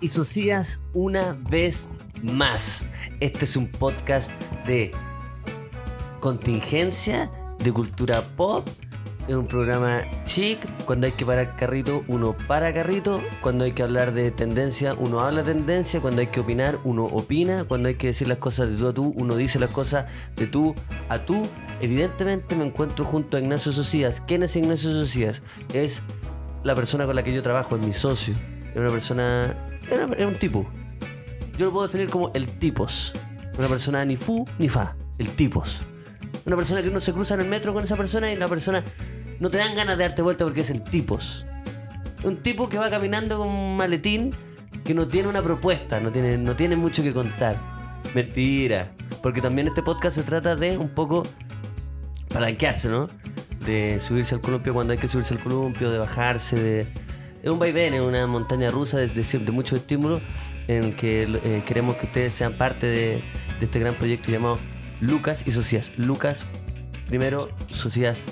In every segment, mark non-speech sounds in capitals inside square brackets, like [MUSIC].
Y Socias una vez más. Este es un podcast de contingencia, de cultura pop. Es un programa chic. Cuando hay que parar carrito, uno para carrito. Cuando hay que hablar de tendencia, uno habla tendencia. Cuando hay que opinar, uno opina. Cuando hay que decir las cosas de tú a tú, uno dice las cosas de tú a tú. Evidentemente me encuentro junto a Ignacio Socias. ¿Quién es Ignacio Socias? Es la persona con la que yo trabajo, es mi socio. Es una persona. Es, un tipo. Yo lo puedo definir como el tipos. Una persona ni fu ni fa. El tipos. Una persona que uno se cruza en el metro con esa persona y la persona no te dan ganas de darte vuelta porque es el tipos. Un tipo que va caminando con un maletín que no tiene una propuesta, no tiene, no tiene mucho que contar. Mentira. Porque también este podcast se trata de un poco palanquearse, ¿no? De subirse al columpio cuando hay que subirse al columpio, de bajarse, de... Es un vaivén, es una montaña rusa de, de, de muchos estímulos en que eh, queremos que ustedes sean parte de, de este gran proyecto llamado Lucas y Socias. Lucas primero, Socias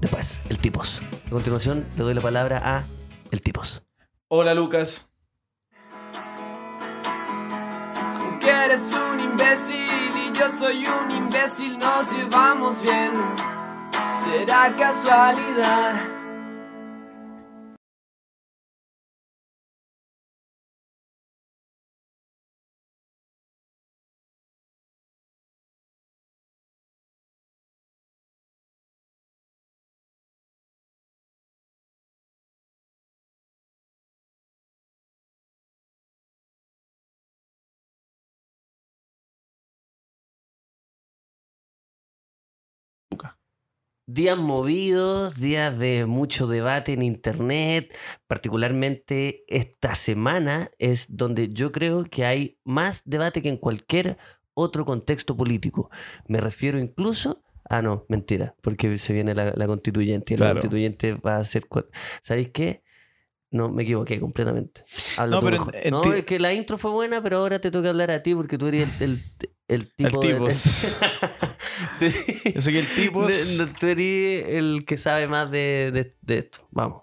después, el Tipos. A continuación le doy la palabra a el Tipos. Hola Lucas. Que eres un imbécil y yo soy un imbécil, nos llevamos bien. Será casualidad. Días movidos, días de mucho debate en internet, particularmente esta semana es donde yo creo que hay más debate que en cualquier otro contexto político. Me refiero incluso... Ah, no, mentira, porque se viene la, la constituyente y la Claro. constituyente va a ser... ¿Sabéis qué? No, me equivoqué completamente. Habla No, pero en- en no, es que la intro fue buena, pero ahora te toca hablar a ti porque tú eres el, el, el tipo de- tipos. [LAUGHS] Tú- [LAUGHS] Yo que el tipo. tú eres el que sabe más de, de- de esto. Vamos.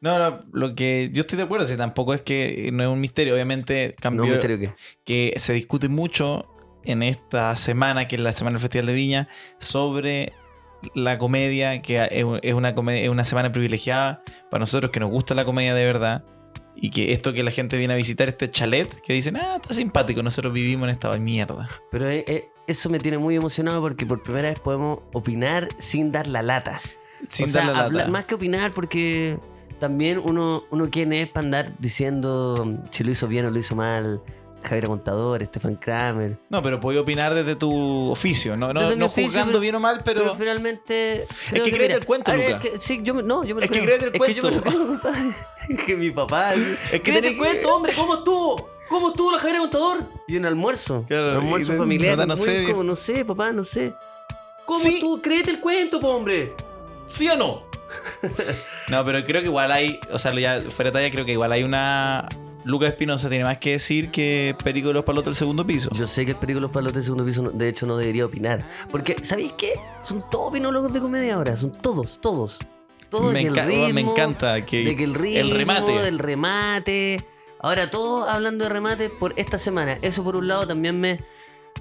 No, no, lo que yo estoy de acuerdo, si tampoco es que no es un misterio, obviamente cambió No misterio qué. que se discute mucho en esta semana, que es la semana del Festival de Viña, sobre la comedia, que es una, comedia, es una semana privilegiada para nosotros que nos gusta la comedia de verdad. Y que esto que la gente viene a visitar, este chalet, que dicen, ah, está simpático, nosotros vivimos en esta mierda. Pero eh, eh, eso me tiene muy emocionado porque por primera vez podemos opinar sin dar la lata. Sin o sea, dar la lata. más que opinar porque también uno, uno quién es para andar diciendo si lo hizo bien o lo hizo mal. Javier Contador, Stefan Kramer. No, pero puedes opinar desde tu oficio, no, no, no oficio, juzgando pero- bien o mal, pero... Pero, finalmente. creo que créete el cuento, a ver, Luca. es que- sí, yo no, yo me lo Es que créete el es que yo me lo cuento. [LAUGHS] Es que mi papá. Es que créete el cuento, hombre, ¿cómo estuvo? ¿Cómo estuvo la Javier Contador? Y un almuerzo. Claro, un almuerzo familiar. no sé. no sé, papá, no sé. ¿Cómo Sí. estuvo? Créete el cuento, po, hombre. ¿Sí o no? [LAUGHS] no, pero creo que igual hay, o sea, ya fuera de talla, creo que igual hay una... Lucas Espinosa tiene más que decir que Perico de los Palotes del segundo piso. Yo sé que el perico de los palotes de segundo piso, no- de hecho, no debería opinar. Porque, ¿sabéis qué? Son todos opinólogos de comedia ahora. Son todos, todos. Todos me, enca- oh, me encanta que, de que el ritmo, el remate. del remate. Ahora todos hablando de remate por esta semana. Eso por un lado también me,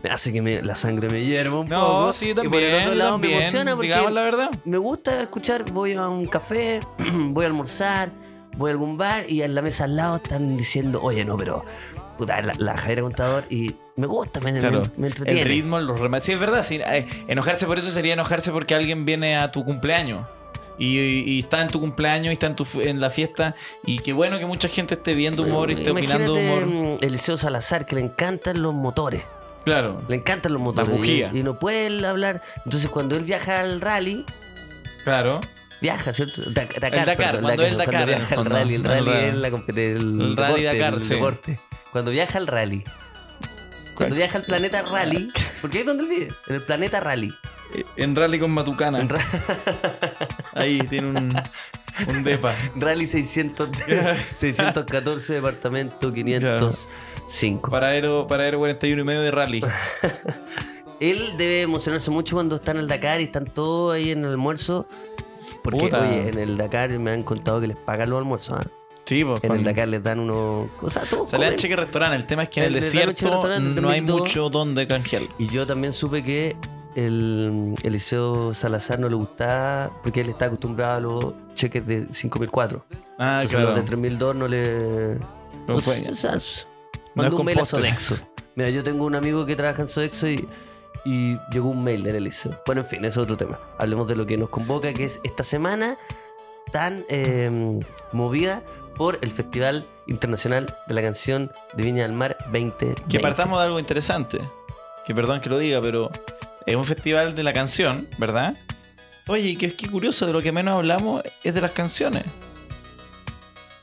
me hace que me- la sangre me hierva un No, poco. sí, Y por el también, otro lado también, me emociona porque la verdad. me gusta escuchar, voy a un café, [CLEARS THROAT] voy a almorzar, voy a algún bar y en la mesa al lado están diciendo, oye, no, pero puta, la, la Javiera Contador y me gusta, me, me- Claro, me entretiene. el ritmo, los remates. Sí, es verdad. sí, eh, enojarse por eso sería enojarse porque alguien viene a tu cumpleaños. Y, y está en tu cumpleaños y está en, tu, en la fiesta. Y qué bueno que mucha gente esté viendo humor y esté opinando Imagínate humor. mm, Eliseo Salazar, que le encantan los motores. Claro. Le encantan los motores. bujía. Y, y no puede hablar. Entonces, cuando él viaja al rally, Claro. Viaja, ¿cierto? Da- Dakar, El Dakar, perdón, cuando el Dakar, el viaja al rally. El rally es la compet- el, El rally deporte, Dakar, el sí. deporte. Cuando viaja al rally. Cuando viaja al planeta rally. [LAUGHS] Porque ahí es donde él vive. En el planeta rally. En rally con Matucana. En ra- [LAUGHS] Ahí tiene un, un [LAUGHS] depa. rally 600, 614, departamento 505. Paradero, paradero 41 y medio de rally. Él debe emocionarse mucho cuando está en el Dakar y están todos ahí en el almuerzo. Porque, Puta. oye, en el Dakar me han contado que les pagan los almuerzos. ¿ah? Sí, pues, En el Dakar les dan unos todos Salía comen. cheque restaurante. El tema es que en el, desierto no hay mucho donde canjearlo. Y yo también supe que el Eliseo Salazar no le gustaba porque él está acostumbrado a los cheques de 5.004. Ah, Entonces claro. los de 3.000 dólares no le... No fue. sé, o sea, No es un mail a. Sodexo. Mira, yo tengo un amigo que trabaja en Sodexo y, y llegó un mail del Eliseo. Bueno, en fin, es otro tema. Hablemos de lo que nos convoca, que es esta semana tan eh, movida por el Festival Internacional de la Canción de Viña del Mar 2020. Que partamos de algo interesante. Que perdón que lo diga, pero es un festival de la canción, ¿verdad? Oye, y qué, qué curioso, de lo que menos hablamos es de las canciones.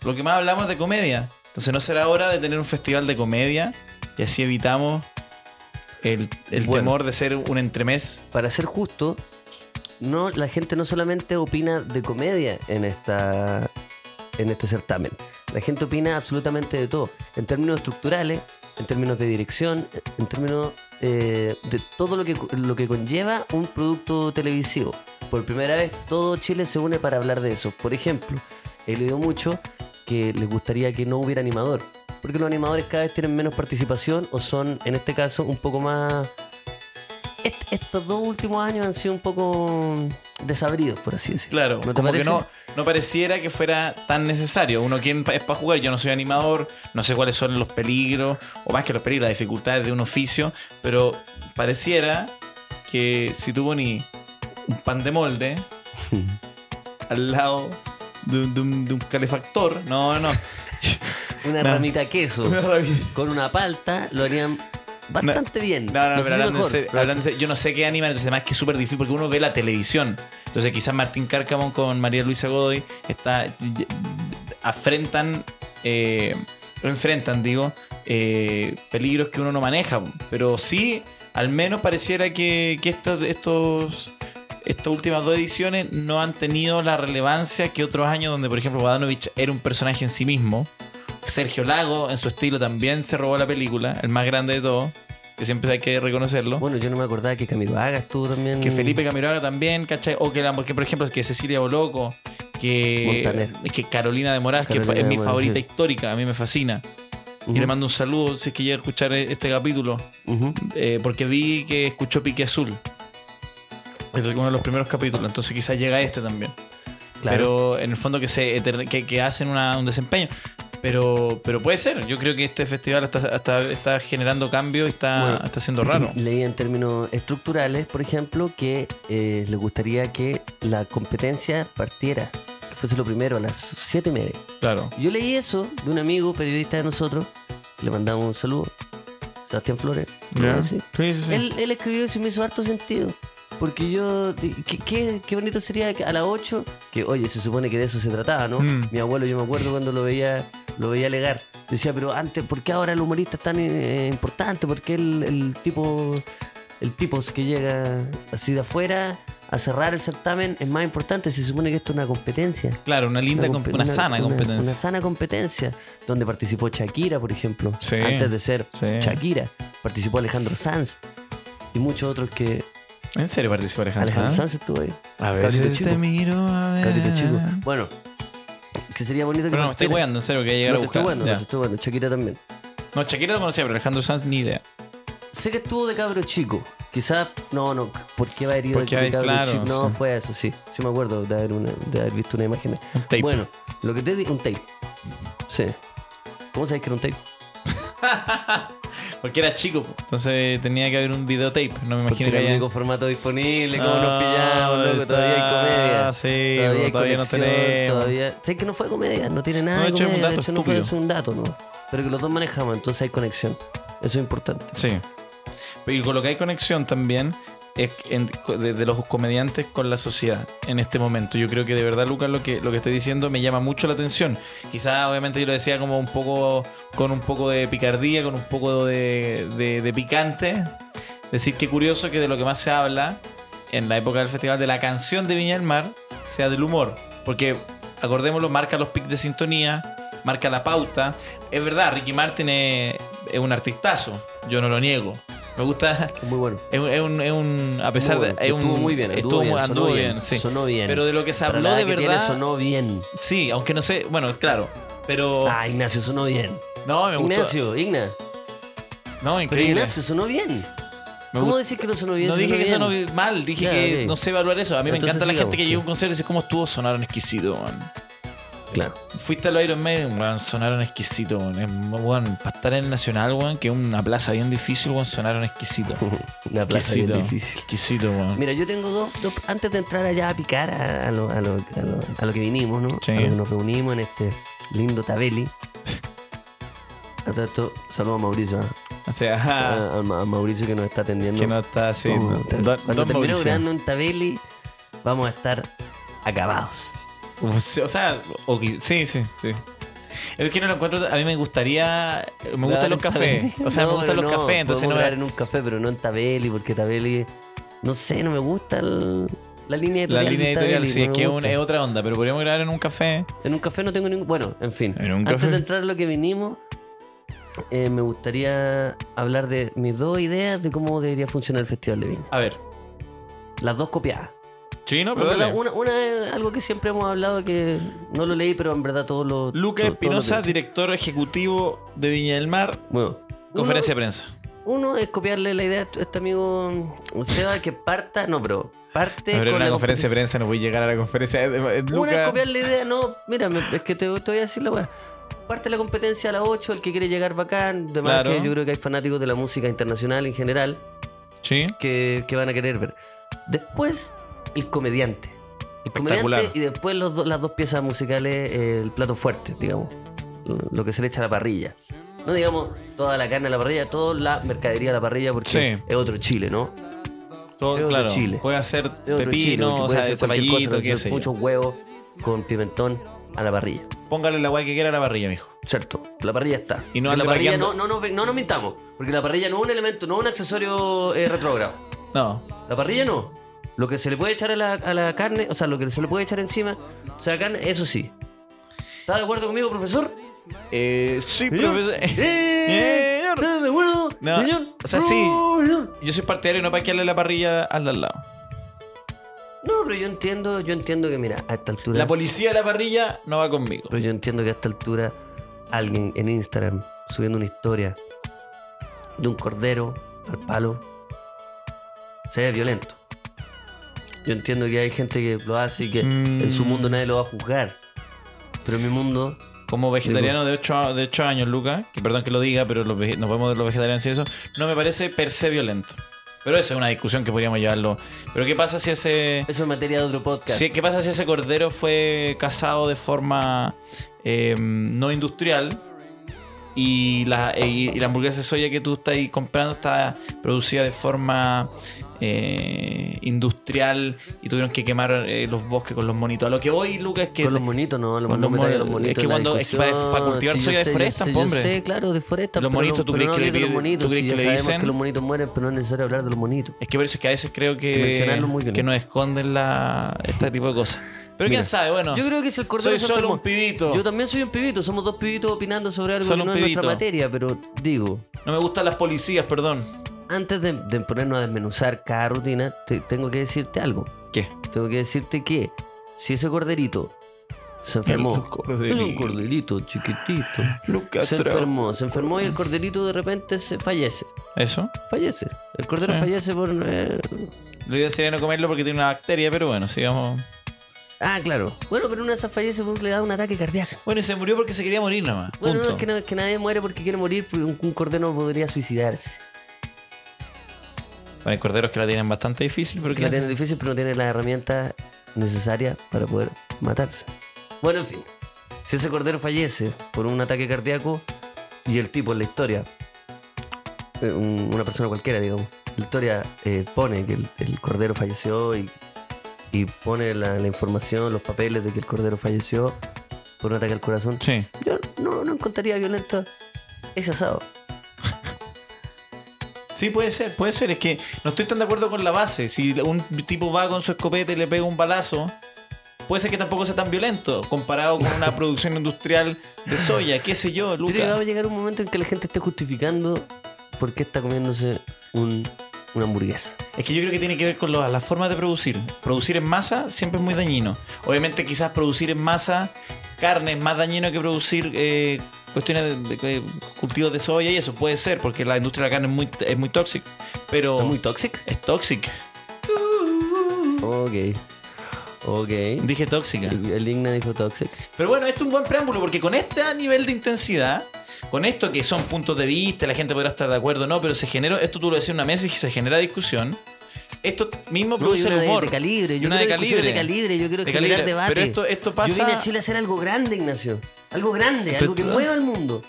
Lo que más hablamos es de comedia. Entonces no será hora de tener un festival de comedia y así evitamos el, el Bueno. temor de ser un entremés. para ser justo, no, la gente no solamente opina de comedia en esta en este certamen. La gente opina absolutamente de todo. En términos estructurales, en términos de dirección, en términos eh, de todo lo que, lo que conlleva un producto televisivo. Por primera vez todo Chile se une para hablar de eso. Por ejemplo, he leído mucho que les gustaría que no hubiera animador. Porque los animadores cada vez tienen menos participación o son, en este caso, un poco más est- estos dos últimos años han sido un poco desabridos, por así decirlo. Claro, ¿No te como que parece? no, no pareciera que fuera tan necesario. Uno, ¿quién es para jugar? Yo no soy animador, no sé cuáles son los peligros, o más que los peligros, las dificultades de un oficio, pero pareciera que si tú pones un pan de molde [LAUGHS] al lado de un, de un- de un calefactor, no, no. [LAUGHS] Una No. ramita de queso con una palta lo harían bastante bien. No, no, sé pero hablando, serio, yo no sé qué animan, entonces además que es súper difícil porque uno ve la televisión. Entonces quizás Martín Cárcamo con María Luisa Godoy está, afrentan, eh, enfrentan, digo, eh, peligros que uno no maneja. Pero sí, al menos pareciera que, que estos, estos, estas últimas dos ediciones no han tenido la relevancia que otros años donde, por ejemplo, Badanovich era un personaje en sí mismo. Sergio Lago, en su estilo, también se robó la película, el más grande de todos, que siempre hay que reconocerlo. Bueno, yo no me acordaba que Camilo Haga estuvo también. Que Felipe Camiroaga también, ¿cachai? O que, la, que, por ejemplo, que Cecilia Boloco, que, Montaner. que Carolina de Moraz, que es mi Moraz, favorita sí. histórica, a mí me fascina. Y le mando un saludo si es que llega a escuchar este capítulo, eh, porque vi que escuchó Pique Azul. Es uno de los primeros capítulos, entonces quizás llega este también. Claro. Pero en el fondo que se que, que hacen una- un desempeño. Pero, pero puede ser. Yo creo que este festival está, está, está generando cambios y está, Bueno. está siendo raro. Leí en términos estructurales, por ejemplo, que eh, les gustaría que la competencia partiera, fuese lo primero a las siete y media. Claro. Yo leí eso de un amigo periodista de nosotros, le mandamos un saludo, Sebastián Flores. Ya. Sí. Sí, sí. Él, él escribió y me hizo harto sentido. Porque yo, qué, qué, bonito sería a las 8, que oye, se supone que de eso se trataba, ¿no? Mm. Mi abuelo, yo me acuerdo cuando lo veía, lo veía alegar. Decía, pero antes, ¿por qué ahora el humorista es tan eh, importante? ¿Por qué el, el tipo, el tipo que llega así de afuera a cerrar el certamen es más importante? Se supone que esto es una competencia. Claro, una linda, comp- una, sana una- competencia. Una sana competencia. Donde participó Shakira, por ejemplo. Sí, Antes de ser sí. Shakira. Participó Alejandro Sanz. Y muchos otros que. ¿En serio participó Alejandro? Alejandro Sanz? Sanz estuvo ahí. A Cabrito veces chico. te miro a ver. Cabrito chico. Bueno, que sería bonito que. Pero no, me estoy weando, en serio, que voy a llegar No a te estoy buscar. weando, no te estoy weando. Shakira también. No, Shakira lo conocía, pero Alejandro Sanz ni idea. Sé que estuvo de cabro chico. Quizás, no, no, ¿por qué va a ir de, cabro claro, chico? No, sí. fue eso, sí. Sí me acuerdo de haber, una- de haber visto una imagen. Un tape. Bueno, lo que te di, un tape. Sí. ¿Cómo sabes que era un tape? [LAUGHS] Porque era chico, po. entonces tenía que haber un videotape. No me Porque imagino que era el único formato disponible, como Ah, nos pillamos, loco, está. todavía hay comedia. Sí, todavía, hay todavía no tenemos. Todavía... Sé que no fue comedia, no tiene nada No, de hecho, es un comedia, de dato hecho no fue un dato, ¿no? Pero que los dos manejamos, entonces hay conexión. Eso es importante. Sí. Y con lo que hay conexión también es en- de, de los comediantes con la sociedad en este momento. Yo creo que de verdad, Lucas, lo que, lo que estoy diciendo me llama mucho la atención. Quizás, obviamente, yo lo decía como un poco con un poco de picardía, con un poco de, de- de picante. Decir que curioso que de lo que más se habla en la época del festival de la canción de Viña del Mar sea del humor. Porque, acordémoslo, marca los pics de sintonía, marca la pauta. Es verdad, Ricky Martin es, es un artistazo, yo no lo niego. Me gusta, Muy bueno. es un, es un- es un- a pesar de... un- Estuvo muy bien, estuvo bien, sonó anduvo bien, bien, sí. sonó bien. Pero de lo que se habló de verdad... tiene, sonó bien. Sí, aunque no sé, bueno, claro, Pero. Ah, Ignacio sonó bien. no, me gustó. Ignacio, Igna. No, Pero increíble. Ignacio sonó bien. ¿Cómo decir que no sonó bien? No dije que sonó mal, dije que no sé evaluar eso. A mí me encanta la gente que llega a un concierto y dice cómo estuvo, sonaron exquisito, man. Claro. Fuiste a los Iron Maiden, weón, sonaron exquisito, weón. Es, weón, para estar en el Nacional, weón, que es una plaza bien difícil, weón, sonaron exquisito. [LAUGHS] Una plaza bien exquisito, difícil. exquisito, weón. Mira, yo tengo dos, dos- antes de entrar allá a picar a, a lo, a, lo, a, lo, a lo que vinimos, ¿no? Sí. A lo que nos reunimos en este lindo Tabeli. A todo esto, saludo a Mauricio, ¿ah? O sea, a, a Ma- a Mauricio que nos está atendiendo. que no está no. Don- Cuando terminemos grabando en Tabeli, vamos a estar acabados. O sea, o sea, sí, sí, sí. Es que no lo encuentro. A mí me gustaría. Me gustan los cafés. O sea, No, me gustan los no, cafés. Entonces no en un café, pero no en Tabeli, porque Tabeli, no sé, no me gusta el- la línea La editorial. línea de editorial Tabeli, sí, es que es, gusta. una- es otra onda, pero podríamos grabar en un café. En un café no tengo ningún. Bueno, en fin. En Antes café. de entrar a lo que vinimos, eh, me gustaría hablar de mis dos ideas de cómo debería funcionar el Festival de Viña. A ver. Las dos copiadas. Sí, no, pero dale. una, una es algo que siempre hemos hablado que no lo leí, pero en verdad todo lo. Lucas todo Espinosa, director ejecutivo de Viña del Mar, Bueno, conferencia de prensa. uno es copiarle la idea a este amigo Seba que parta. No, pero parte. Ver, con una la conferencia de prensa, no voy a llegar a la conferencia Una es copiar la idea, no, mira, es que te, te voy a decir la weá. Parte la competencia a las 8, el que quiere llegar bacán, de más Claro. que yo creo que hay fanáticos de la música internacional en general Sí. que, que van a querer ver. Después, el comediante. El comediante y después los do- las dos piezas musicales, eh, el plato fuerte, digamos. Lo- que se le echa a la parrilla. No digamos toda la carne a la parrilla, toda la mercadería a la parrilla porque Sí. es otro Chile, ¿no? Todo, Es otro claro. Chile. Puede hacer Chile, pepino, porque o puede sea, cosa, zapallito, puede qué sé. Muchos huevos con pimentón a la parrilla. Póngale la guay que quiera a la parrilla, mijo. Cierto, la parrilla está. Y no la parrilla no, no, no, no nos mintamos, porque la parrilla no es un elemento, no es un accesorio eh, retrógrado. No. La parrilla no. Lo que se le puede echar a la, a la carne, o sea, lo que se le puede echar encima, o sea, carne, eso sí. ¿Está de acuerdo conmigo, profesor? Eh, sí, ¿Señor? profesor. Eh, [LAUGHS] Señor. ¿Está de acuerdo? No, señor? o sea, sí. Yo soy partidario no paquearle la parrilla al de al lado. No, pero yo entiendo, yo entiendo que, mira, a esta altura. La policía de la parrilla no va conmigo. Pero yo entiendo que a esta altura alguien en Instagram subiendo una historia de un cordero al palo sea violento. Yo entiendo que hay gente que lo hace y que en su mundo nadie lo va a juzgar. Pero en mi mundo, Como vegetariano de 8, de ocho años, Lucas, que perdón que lo diga, pero los vege- no podemos de los vegetarianos decir eso, no me parece per se violento. Pero eso es una discusión que podríamos llevarlo. Pero ¿qué pasa si ese... eso es materia de otro podcast. si- ¿Qué pasa si ese cordero fue cazado de forma eh, no industrial y la, y, y la hamburguesa de soya que tú estás comprando está producida de forma eh, industrial y tuvieron que quemar eh, los bosques con los monitos? A lo que voy, Lucas, es que... Con los monitos, no, los con los mon- los monitos. es que cuando- es que para- cultivar yo soya sé, deforestan, sé, po, yo hombre. sé, claro, deforestan. Los pero monitos, ¿tú crees no que le de los monitos, tú sí, que le dicen? que los monitos mueren, pero no es necesario hablar de los monitos. Es que por eso es que a veces creo Que que, muy bien. que nos esconden la, este tipo de cosas. Pero Mira, quién sabe, bueno. Yo creo que es el cordero soy solo un pibito. Yo también soy un pibito, somos dos pibitos opinando sobre algo Solo que no es nuestra materia, pero digo, No me gustan las policías, perdón. Antes de, de ponernos a desmenuzar cada rutina, te- tengo que decirte algo. ¿Qué? Tengo que decirte que si ese corderito se enfermó, es un corderito chiquitito. Lucas Se enfermó, se enfermó y el corderito de repente se fallece. ¿Eso? Fallece. El cordero Sí. fallece por. eh, Lo idea sería no comerlo porque tiene una bacteria, pero bueno, sigamos. Ah, claro. Bueno, pero una de esas fallece porque le da un ataque cardíaco. Bueno, y se murió porque se quería morir nada más. Bueno, no es que, no- es que nadie muere porque quiere morir, porque un, un cordero no podría suicidarse. Bueno, hay corderos que la tienen bastante difícil, pero Que la tiene difícil, pero no tiene las herramientas necesarias para poder matarse. Bueno, en fin. Si ese cordero fallece por un ataque cardíaco y el tipo en la historia, eh, un- una persona cualquiera, digamos, la historia eh, pone que el, el cordero falleció y, y pone la, la información, los papeles de que el cordero falleció por un ataque al corazón, Sí. yo no, no encontraría violento ese asado. Sí, puede ser, puede ser. Es que no estoy tan de acuerdo con la base. Si un tipo va con su escopeta y le pega un balazo, puede ser que tampoco sea tan violento comparado con una [LAUGHS] producción industrial de soya, qué sé yo, creo que va a Lucas. llegar un momento en que la gente esté justificando por qué está comiéndose un, una hamburguesa. Es que yo creo que tiene que ver con lo- las formas de producir. Producir en masa siempre es muy dañino. Obviamente quizás producir en masa carne es más dañino que producir eh, cuestiones de, de- de cultivos de soya y eso puede ser, porque la industria de la carne es muy, es muy tóxica. Pero ¿Es muy tóxico? es tóxica. Ok. Ok. Dije tóxica. El, el Igna dijo toxic. Pero bueno, esto es un buen preámbulo porque con este nivel de intensidad, con esto que son puntos de vista, la gente podrá estar de acuerdo o no, pero se genera, esto tú lo decías en una mesa y se genera discusión. Esto mismo No, y produce una el de, humor. de calibre. Yo una de calibre. de calibre. Yo quiero De generar calibre. debate. Pero esto- esto pasa- Yo vine a Chile a hacer algo grande, Ignacio. Algo grande, algo que mueva al mundo.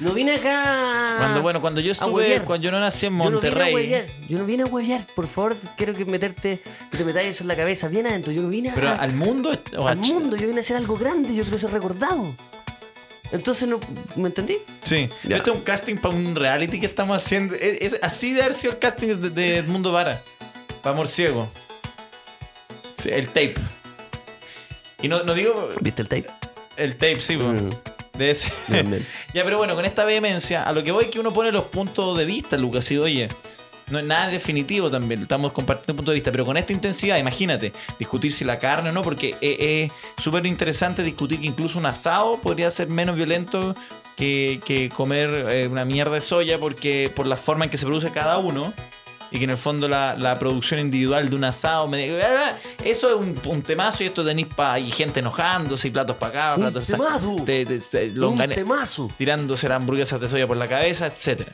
No vine acá. Cuando, bueno, cuando yo estuve, cuando yo no nací en Yo no vine a Monterrey. huevear. Yo no vine a huevear. Por favor, quiero que meterte, que te metáis eso en la cabeza bien adentro. Yo no vine a, pero al mundo. o al mundo. Yo vine a hacer algo grande. Yo quiero ser recordado. Entonces, no, ¿me entendí? Sí. Ya. Esto es un casting para un reality que estamos haciendo. Es, es así de haber sido el casting de, de Edmundo Vara. Para Amor Ciego. Sí, el tape. Y no, no digo ¿Viste el tape? El tape, sí. Mm. de ese. [LAUGHS] Ya, pero bueno, con esta vehemencia, a lo que voy es que uno pone los puntos de vista, Lucas, y oye. No es nada definitivo también, estamos compartiendo puntos de vista, pero con esta intensidad, imagínate, discutir si la carne o no, porque es es súper interesante discutir que incluso un asado podría ser menos violento que, que comer eh, una mierda de soya, porque por la forma en que se produce cada uno, y que en el fondo la, la producción individual de un asado, me- eso es un, un temazo y esto tenéis pa, y gente enojándose y platos para acá, Un platos temazo. te- te- te- Un temazo. tirándose las hamburguesas de soya por la cabeza, etcétera.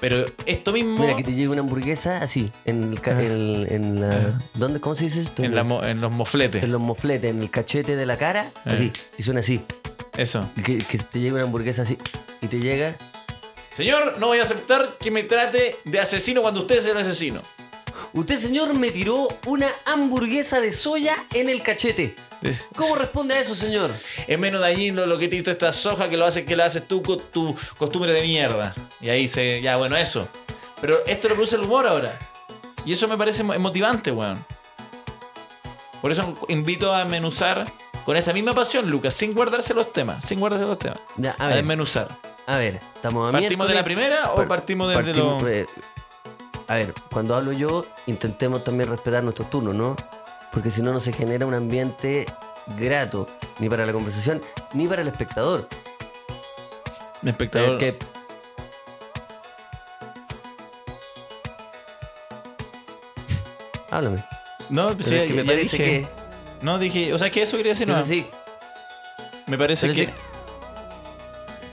Pero esto mismo Mira, que te llegue una hamburguesa así, en, el ca- en, la... ¿Dónde? ¿Cómo se dice esto? en, la mo- en los mofletes. en los mofletes, en el cachete de la cara, así, y suena así. Eso. Que, que te llegue una hamburguesa así, y te llega... Señor, no voy a aceptar que me trate de asesino cuando usted es el asesino. Usted, señor, me tiró una hamburguesa de soya en el cachete. ¿Cómo responde a eso, señor? Es menos dañino lo que te hizo esta soja que lo haces que lo haces tú con tu costumbre de mierda. Y ahí se. Ya, bueno, eso. Pero esto lo produce el humor ahora. Y eso me parece mo- motivante, weón. Por eso invito a menuzar con esa misma pasión, Lucas, sin guardarse los temas. Sin guardarse los temas. Ya, a A ver, desmenuzar. A ver, estamos a ¿Partimos de la primera o Par- partimos desde partimos, lo.? eh, a ver, cuando hablo yo, intentemos también respetar nuestros turnos, ¿no? Porque si no, no se genera un ambiente grato, ni para la conversación, ni para el espectador. Mi espectador. Eh, que- Háblame. No, sí, es que ya- me parece dije. que... No, dije. O sea, que eso quería decir. No, sí, me parece pero que. sí.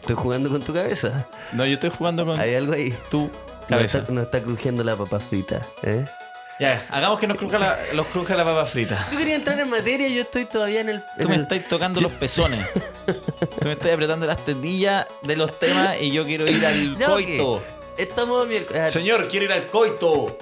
Estoy jugando con tu cabeza. No, yo estoy jugando con Hay algo ahí. tu No cabeza. está, no está crujiendo la papa frita. ¿eh? Ya, hagamos que nos cruja la, los cruja la papa frita. Yo quería entrar en materia y yo estoy todavía en el. Tú me estás tocando los pezones. Tú me estás apretando las tendillas de los temas y yo quiero ir al coito. Estamos miércoles. Ah, Señor, quiero ir al coito.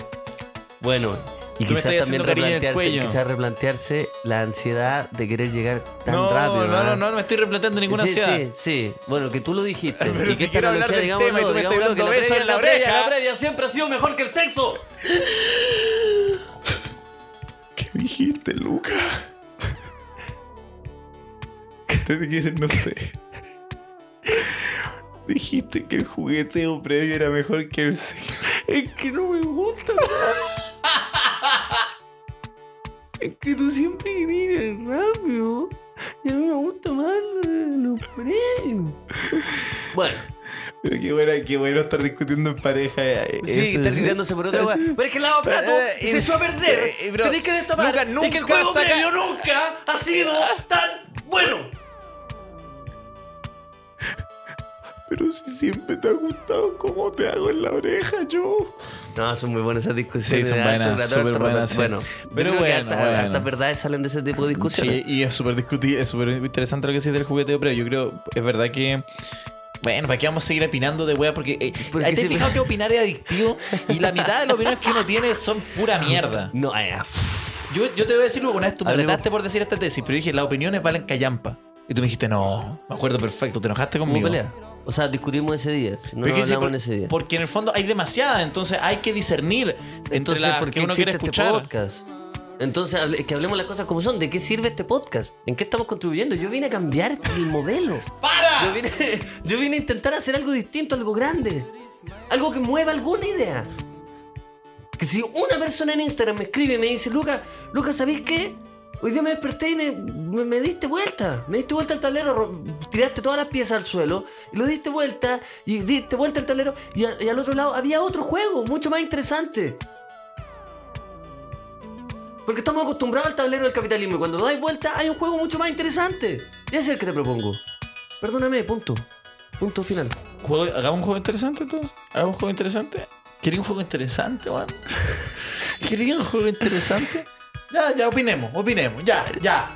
Bueno, y Tú quizás también replantearse, quizás replantearse la ansiedad de querer llegar tan No, rápido. no, no, no, no me estoy replanteando ninguna sí, ansiedad. Sí, sí. Bueno, que tú lo dijiste. [LAUGHS] Pero y si que quiero hablar del analogía, tema y tú me estás dando que besos previa- en la previa- oreja. La previa siempre ha sido mejor que el sexo. [LAUGHS] ¿Qué dijiste, Luca? Te dije, no sé. Dijiste que el jugueteo previo era mejor que el sexo. Es que no me gusta. Es que tú siempre vienes rápido. Y a mí me gusta más los premios. Bueno, Pero qué bueno, qué bueno estar discutiendo en pareja. eh, sí, sí. tirándose por otra cosa. Pero es que el lado plato Eh, se eh, echó a perder. eh, pero Tenéis que destapar. nunca- es que el nunca juego saca- nunca ha sido tan bueno. Pero si siempre te ha gustado cómo te hago en la oreja yo. No, son muy buenas esas discusiones. Sí, son buenas, súper buenas. Bueno, Pero pero bueno, hartas verdades salen de ese tipo de discusiones. Sí, y es súper discutible, es súper interesante lo que dice del jugueteo, pero yo creo, es verdad que. Bueno, ¿para qué vamos a seguir opinando de weas? Porque, eh, Porque ¿te fijado que opinar es adictivo? Y la mitad de las opiniones que uno tiene son pura mierda. No, eh, Yo, yo te voy a decir luego, una vez tú me Hablemos- retaste por decir esta tesis, pero dije, las opiniones valen callampa. Y tú me dijiste, no, me acuerdo perfecto, te enojaste ¿cómo conmigo. pelea? O sea, discutimos ese día. No que sí, hablamos por- en ese día. Porque en el fondo hay demasiada, entonces hay que discernir entre Entonces, ¿por que qué uno quiere este escuchar. podcast? Entonces, que hablemos las cosas como son. ¿De qué sirve este podcast? ¿En qué estamos contribuyendo? Yo vine a cambiar el [LAUGHS] modelo. Yo ¡Para! vine, yo vine a intentar hacer algo distinto, algo grande. Algo que mueva alguna idea. Que si una persona en Instagram me escribe y me dice, Lucas, Lucas, ¿sabéis qué? Hoy día me desperté y me, diste vuelta. Me diste vuelta al tablero, ro- tiraste todas las piezas al suelo y lo diste vuelta y diste vuelta al tablero y, al otro lado había otro juego mucho más interesante. Porque estamos acostumbrados al tablero del capitalismo y cuando lo dais vuelta hay un juego mucho más interesante. Y ese es el que te propongo. Perdóname, punto. Punto final. ¿Hagamos un juego interesante entonces? ¿Hagamos un juego interesante? ¿Quería un juego interesante, man? [LAUGHS] ¿Quería un juego interesante? Ya, ya, opinemos, opinemos, ya, ya,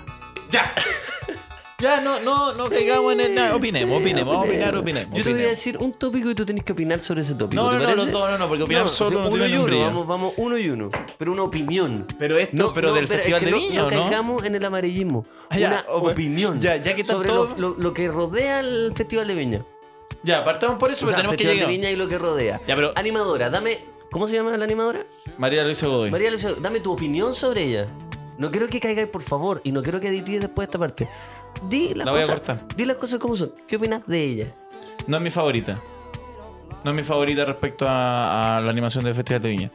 ya. Ya, no, no, no caigamos en el nada. Opinemos, opinemos, vamos a opinar, opinemos. Yo te voy a decir un tópico y tú tenés que opinar sobre ese tópico. No, ¿te no, no, los dos, no, no, porque opinar solo no uno tiene y uno, vamos, vamos uno y uno. Pero una opinión. Pero esto, pero del es Festival que de no- Viña, no ¿o no? caigamos en el amarillismo. Ah, ya, una o- opinión. ya, ya que sobre tanto- lo, que rodea el Festival de Viña. Ya, partamos por eso, O sea, pero el tenemos que Festival de llegar. Viña y lo que rodea. Ya, pero- Animadora, dame. ¿Cómo se llama la animadora? María Luisa Godoy. María Luisa, dame tu opinión sobre ella. No quiero que caigáis, por favor, y no quiero que edites después esta parte. Di las, La voy a cosas, cortar. di las cosas como son. ¿Qué opinas de ella? No es mi favorita. No es mi favorita respecto a, a la animación del Festival de Viña.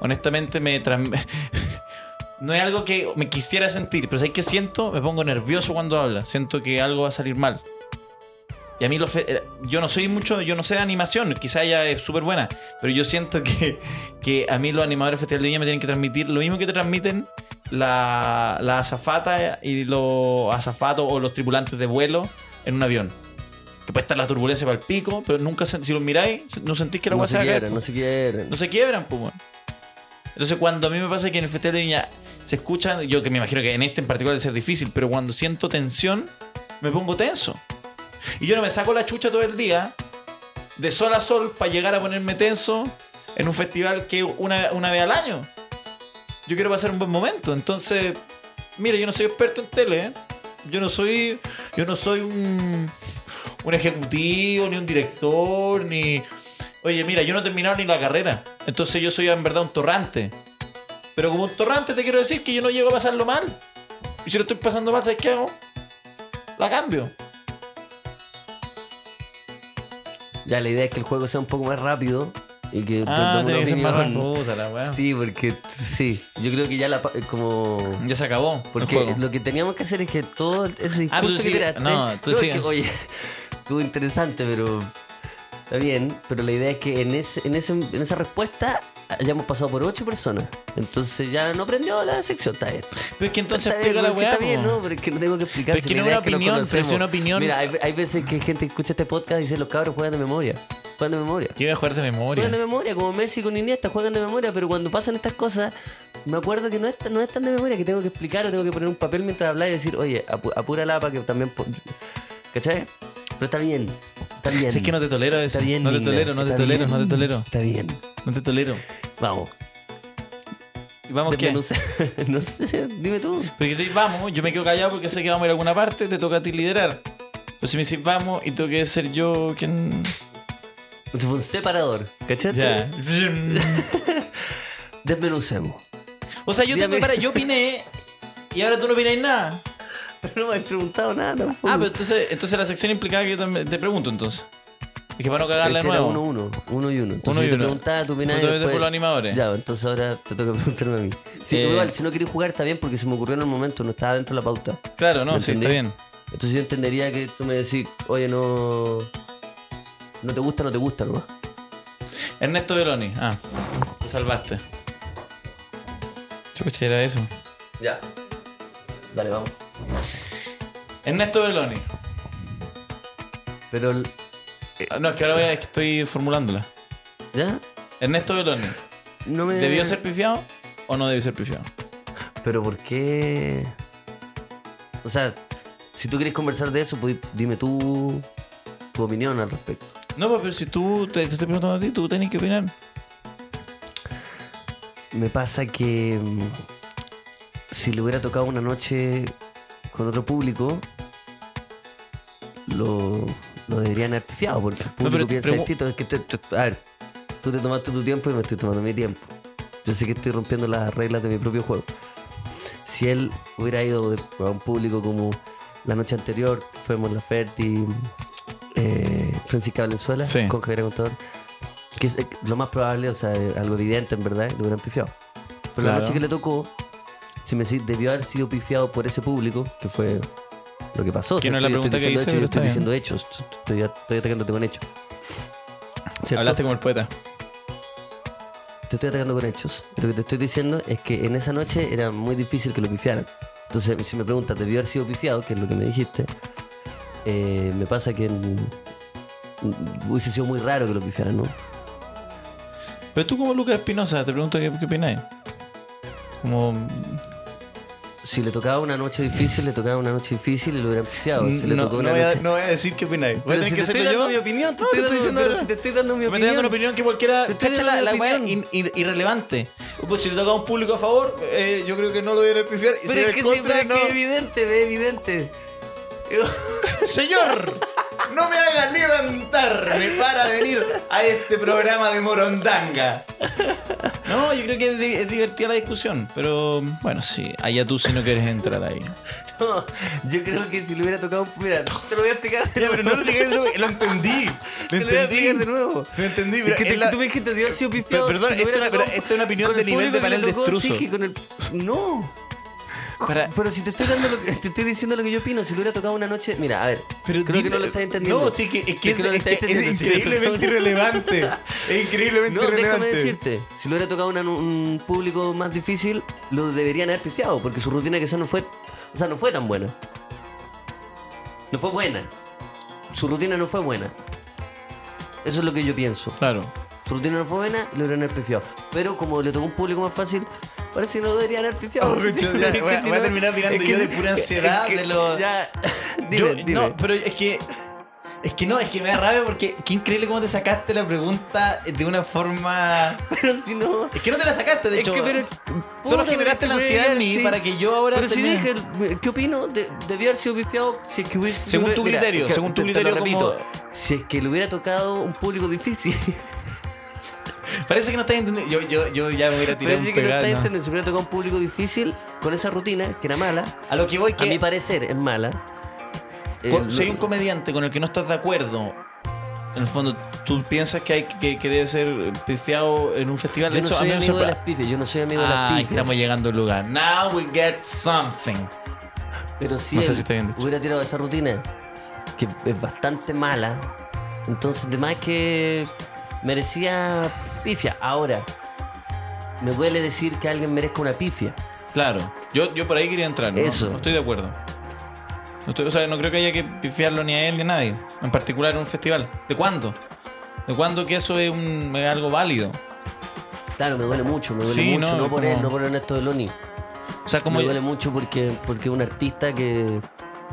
Honestamente me tran- [LAUGHS] No es algo que me quisiera sentir, pero ¿sabes qué siento? Me pongo nervioso cuando habla. Siento que algo va a salir mal. Y a mí lo fe- eh, yo no soy mucho, yo no sé de animación, quizá ella es súper buena, pero yo siento que, que a mí los animadores del Festival de Viña me tienen que transmitir lo mismo que te transmiten la, la azafata y los azafatos o los tripulantes de vuelo en un avión. Que puede estar la turbulencia para el pico, pero nunca, se- si los miráis, no sentís que la no agua se se va a caer. quiebran, no se quiebran. No se quiebran, pues. Entonces, cuando a mí me pasa que en el Festival de Viña se escuchan, yo que me imagino que en este en particular debe ser difícil, pero cuando siento tensión, me pongo tenso. Y yo no me saco la chucha todo el día, de sol a sol, para llegar a ponerme tenso en un festival que una, una vez al año. Yo quiero pasar un buen momento. Entonces, mira, yo no soy experto en tele, ¿eh? Yo no soy. Yo no soy un. un ejecutivo, ni un director, ni. Oye, mira, yo no he terminado ni la carrera. Entonces yo soy en verdad un torrante. Pero como un torrante te quiero decir que yo no llego a pasarlo mal. Y si lo estoy pasando mal, ¿sabes qué hago? La cambio. Ya, la idea es que el juego sea un poco más rápido y que. Ah, tiene que ser más puta la weá. Sí, porque sí, yo creo que ya la como Ya se acabó. el porque juego. lo que teníamos que hacer es que todo ese discurso Ah, pero que tiraste, no, tú sigue. que, oye, estuvo interesante, pero está bien, pero la idea es que en ese en ese en esa respuesta hayamos pasado por ocho personas. Entonces ya no aprendió la sección, está bien. Pero es que entonces Está bien, explica la weá. Está bien. ¿no? Pero es que no tengo que explicar. Pero es que no es una opinión, pero es una opinión. Mira, hay, hay veces que gente que escucha este podcast y dice los cabros juegan de memoria. Juegan de memoria. ¿Qué voy a jugar de memoria? Juegan de memoria, como Messi con Iniesta, juegan de memoria, pero cuando pasan estas cosas, me acuerdo que no es, no es tan de memoria, que tengo que explicar o tengo que poner un papel mientras hablar y decir, oye, apu- apúrala para que también... ¿Cachai? Pero está bien, está bien. Si es que no te tolero eso. Está bien, no te tolero, no te tolero, no te tolero. Está bien. No te tolero. Vamos. ¿Y vamos qué? [LAUGHS] No sé, dime tú. Porque si vamos, yo me quedo callado porque sé que vamos a ir a alguna parte, te toca a ti liderar. Pero si me decís vamos y tengo que ser yo quien. Un separador, ¿cachaste? Ya. [LAUGHS] Desmenucemos. O sea, yo, Dígame. tengo, para, yo opiné y ahora tú no opináis nada. [LAUGHS] No me has preguntado nada tampoco. Ah, pero entonces, entonces la sección implicaba que yo también te pregunto entonces. Es que para no cagarle de nuevo. uno, uno, uno y uno. Entonces Uno y yo te uno. preguntaba, tú después- por los animadores. Ya, entonces ahora te toca [LAUGHS] preguntarme a mí. Sí, Eh. igual, si no quieres jugar está bien porque se me ocurrió en el momento, no estaba dentro de la pauta. Claro, no, ¿Me sí, entendí? está bien. Entonces yo entendería que tú me decís, oye, no. No te gusta, no te gusta nomás. Ernesto Beloni. Ah, te salvaste. Chucha, era eso. Ya. Dale, vamos. Ernesto Beloni. Pero. el- No, es que ahora voy a- es que estoy formulándola. ¿Ya? Ernesto Beloni. No me. ¿Debió ser pifiado o no debió ser pifiado? Pero ¿por qué? O sea, si tú quieres conversar de eso, pues dime tú tu opinión al respecto. No, pues, pero si tú te, te estoy preguntando a ti, tú tenés que opinar. Me pasa que mm, si le hubiera tocado una noche con otro público, lo, lo deberían haber pifiado, porque el público pero- piensa distinto. Es que a ver, tú te tomaste tu tiempo y me estoy tomando mi tiempo. Yo sé que estoy rompiendo las reglas de mi propio juego. Si él hubiera ido a un público como la noche anterior, fuimos la Ferti, eh, Francisca Valenzuela, Sí. con Javier Contador, que es eh, lo más probable, o sea, algo evidente en verdad, lo hubieran pifiado. Pero la noche que le tocó, si me decís, debió haber sido pifiado por ese público, que fue lo que pasó. No es la pregunta estoy que hice, estoy diciendo hechos. Estoy, estoy atacándote con hechos. ¿Cierto? Hablaste como el poeta. Te estoy atacando con hechos. Lo que te estoy diciendo es que en esa noche era muy difícil que lo pifiaran. Entonces, si me preguntas, debió haber sido pifiado, que es lo que me dijiste, eh, me pasa que mm, hubiese sido muy raro que lo pifiaran, ¿no? Pero tú como Lucas Espinosa, te pregunto qué, qué opináis. Como... Si le tocaba una noche difícil, le tocaba una noche difícil y lo hubieran pifiado. Si le no, tocó no voy a, noche... no voy a decir qué opináis. Voy a Pero tener si que te estoy dando yo. mi opinión, te No, estoy te estoy dando- diciendo pero ahora. si te estoy dando mi Me estoy dando una opinión. opinión que cualquiera. Te Cacha la, la weá opinión. in- irrelevante. Pues si le toca a un público a favor, eh, yo creo que no lo debería pifiar. Y si Pero era es que contra, pero es no. que es evidente, evidente. [LAUGHS] Señor, no me haga levantarme para venir a este programa de Morondanga. No, yo creo que es, di- es divertida la discusión, pero bueno, sí, allá tú si no quieres entrar ahí. [LAUGHS] No, yo creo que si le hubiera tocado un... Mira, te lo voy a explicar. de Ya, pero no lo digas de nuevo, lo entendí. [LAUGHS] Lo Te lo voy a entendí. explicar de nuevo. Lo entendí, Es pero que es te- la- tú me dijiste, debió haber sido pifiado. Perdón, si le hubiera esta es una- tocado pero esta es una opinión con de el nivel de público que le panel de tocó, extruso. sí, que con el- No. Para- Pero si te estoy dando lo que, te estoy diciendo lo que yo opino, si le hubiera tocado una noche, mira, a ver, Pero creo que no lo estás entendiendo. No, sí, que, es que, es, lo es que increíblemente irrelevante. [LAUGHS] Es increíblemente No, déjame decirte, si le hubiera tocado una- un público más difícil, lo deberían haber pifiado, porque su rutina quizás no fue, o sea, no fue tan buena. No fue buena. Su rutina no fue buena. Eso es lo que yo pienso. Claro. Su rutina no fue buena, lo haber pifiado. Pero como le tocó un público más fácil, parece que no deberían haber pifiado. Oh, [LAUGHS] voy a- voy terminar mirando es que yo de pura es ansiedad que de lo- Ya, [LAUGHS] dime, Yo, dime. no, pero es que. Es que no, es que me da rabia porque qué increíble cómo te sacaste la pregunta de una forma. [LAUGHS] Pero si no... Es que no te la sacaste, de Es hecho. que, pero- Solo generaste la ansiedad en mí para que yo ahora. Pero si dije, ¿qué opino? De, debió haber sido pifiado si es que hubiese... Según tu mira, criterio, que según tu te- te criterio como- repito, Si es que le hubiera tocado un público difícil, Parece que no estás entendiendo. Yo, yo, yo ya me hubiera tirado parece un que no pegado. está ¿no? entendiendo. Si hubiera tocado un público difícil con esa rutina, que era mala, A lo que voy a que. mi parecer es mala. Eh, si hay un comediante con el que no estás de acuerdo, en el fondo, tú piensas que, hay, que, que debe ser pifiado en un festival. yo no Eso a soy mí me amigo de sorpre- las pifias, yo no soy amigo de Ah, las pifias. estamos llegando al lugar. Now we get something. Pero si No sé si hubiera tirado esa rutina, que es bastante mala, entonces de más que merecía pifia. Ahora, me duele decir que alguien merezca una pifia. Claro, yo, yo por ahí quería entrar. ¿no? Eso. No estoy de acuerdo. No, estoy- o sea, no creo que haya que pifiarlo ni a él ni a nadie. En particular en un festival. ¿De cuándo? ¿De cuándo que eso es, un, es algo válido? Claro, me duele mucho, me duele Sí, mucho, no, no, por como- él, no por Ernesto Deloni. O sea, como. Me duele mucho porque porque un artista que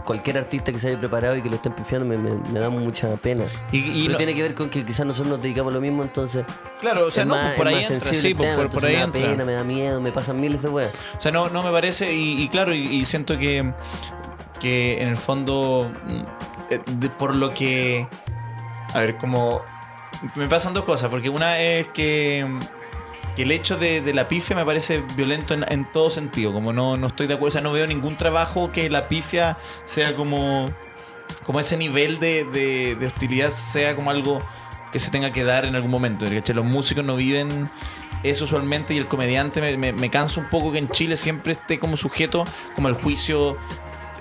cualquier artista que se haya preparado y que lo estén pifiando me, me- me da mucha pena. Y, y Pero no- tiene que ver con que quizás nosotros nos dedicamos a lo mismo, entonces claro, o sea, no, más, pues por es ahí más entra. Sí, pues, tema, por, por ahí me da entra. pena, me da miedo, me pasan miles de weas. O sea, no, no me parece, y, y claro, y, y siento que, que en el fondo, mm, eh, de- por lo que, a ver, como, me pasan dos cosas, porque una es que, que el hecho de, de la pifia me parece violento en, en todo sentido, como no, no estoy de acuerdo, o sea, no veo ningún trabajo que la pifia sea como, como ese nivel de, de- hostilidad sea como algo que se tenga que dar en algún momento. Los músicos no viven eso usualmente y el comediante me, me, me cansa un poco que en Chile siempre esté como sujeto como al juicio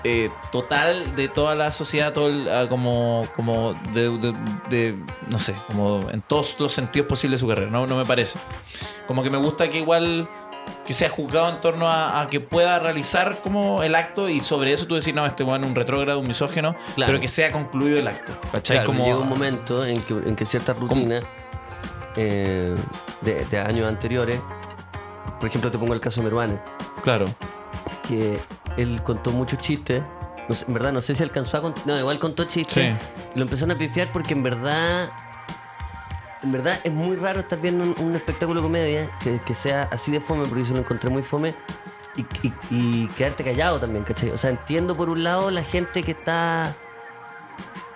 eh, total de toda la sociedad, todo el, ah, como, como de, de- de- no sé, como en todos los sentidos posibles de su carrera, no, no me parece. Como que me gusta que igual que sea juzgado en torno a, a que pueda realizar como el acto y sobre eso tú decís, no, este bueno un retrógrado, un misógeno, Claro. pero que sea concluido el acto. ¿Cachai? Claro, como, llega un momento en que, en que ciertas rutinas eh, de, de años anteriores, por ejemplo, te pongo el caso de Meruane, Claro. Que él contó muchos chistes. No sé, en verdad, no sé si alcanzó a contar. No, igual contó chistes. Sí. Lo empezaron a pifiar porque en verdad. En verdad es muy raro estar viendo un, un espectáculo de comedia que, que sea así de fome, porque yo lo encontré muy fome. Y, y- y quedarte callado también, ¿cachai? O sea, entiendo por un lado la gente que está.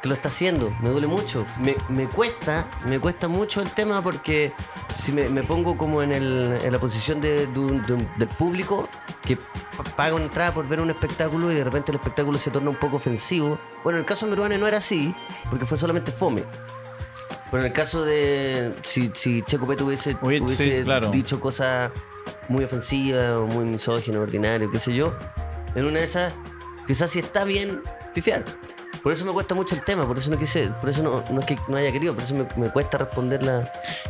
Que lo está haciendo. Me duele mucho. Me, me cuesta, me cuesta mucho el tema porque si me, me pongo como en, el- en la posición de, de un- de un- del público que paga una entrada por ver un espectáculo y de repente el espectáculo se torna un poco ofensivo. Bueno, en el caso de Meruane no era así, porque fue solamente fome. Pero en el caso de. Si, si Checo Pete hubiese, Hubiese- hubiese sí, claro. dicho cosas muy ofensiva o muy misógino, ordinario, qué sé yo, en una de esas, quizás sí está bien pifiar. Por eso me cuesta mucho el tema, por eso no quise, por eso no, no es que no haya querido, por eso me, me cuesta responder la,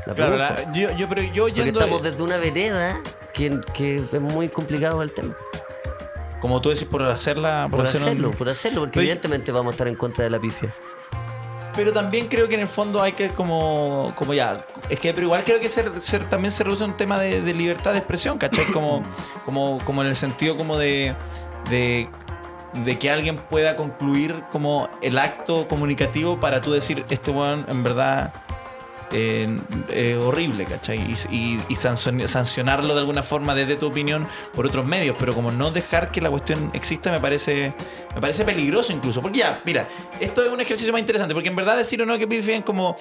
la Claro, pregunta. la- yo, yo, pero yo Porque yendo. estamos desde una vereda que, que es muy complicado el tema. Como tú decís, por hacerla. Por, Por hacer un- hacerlo, por hacerlo, porque evidentemente vamos a estar en contra de la pifia. Pero también creo que en el fondo hay que como, como ya, es que pero igual creo que ser, ser- también se reduce a un tema de, de libertad de expresión, ¿cachai? Como, como, como en el sentido como de, de, de que alguien pueda concluir como el acto comunicativo para tú decir, este weón en verdad eh, eh, horrible, ¿cachai? Y, y- y sancion- sancionarlo de alguna forma desde tu opinión por otros medios, pero como no dejar que la cuestión exista me parece, me parece peligroso incluso. Porque ya, mira, esto es un ejercicio más interesante, porque en verdad decir o no que pifen como...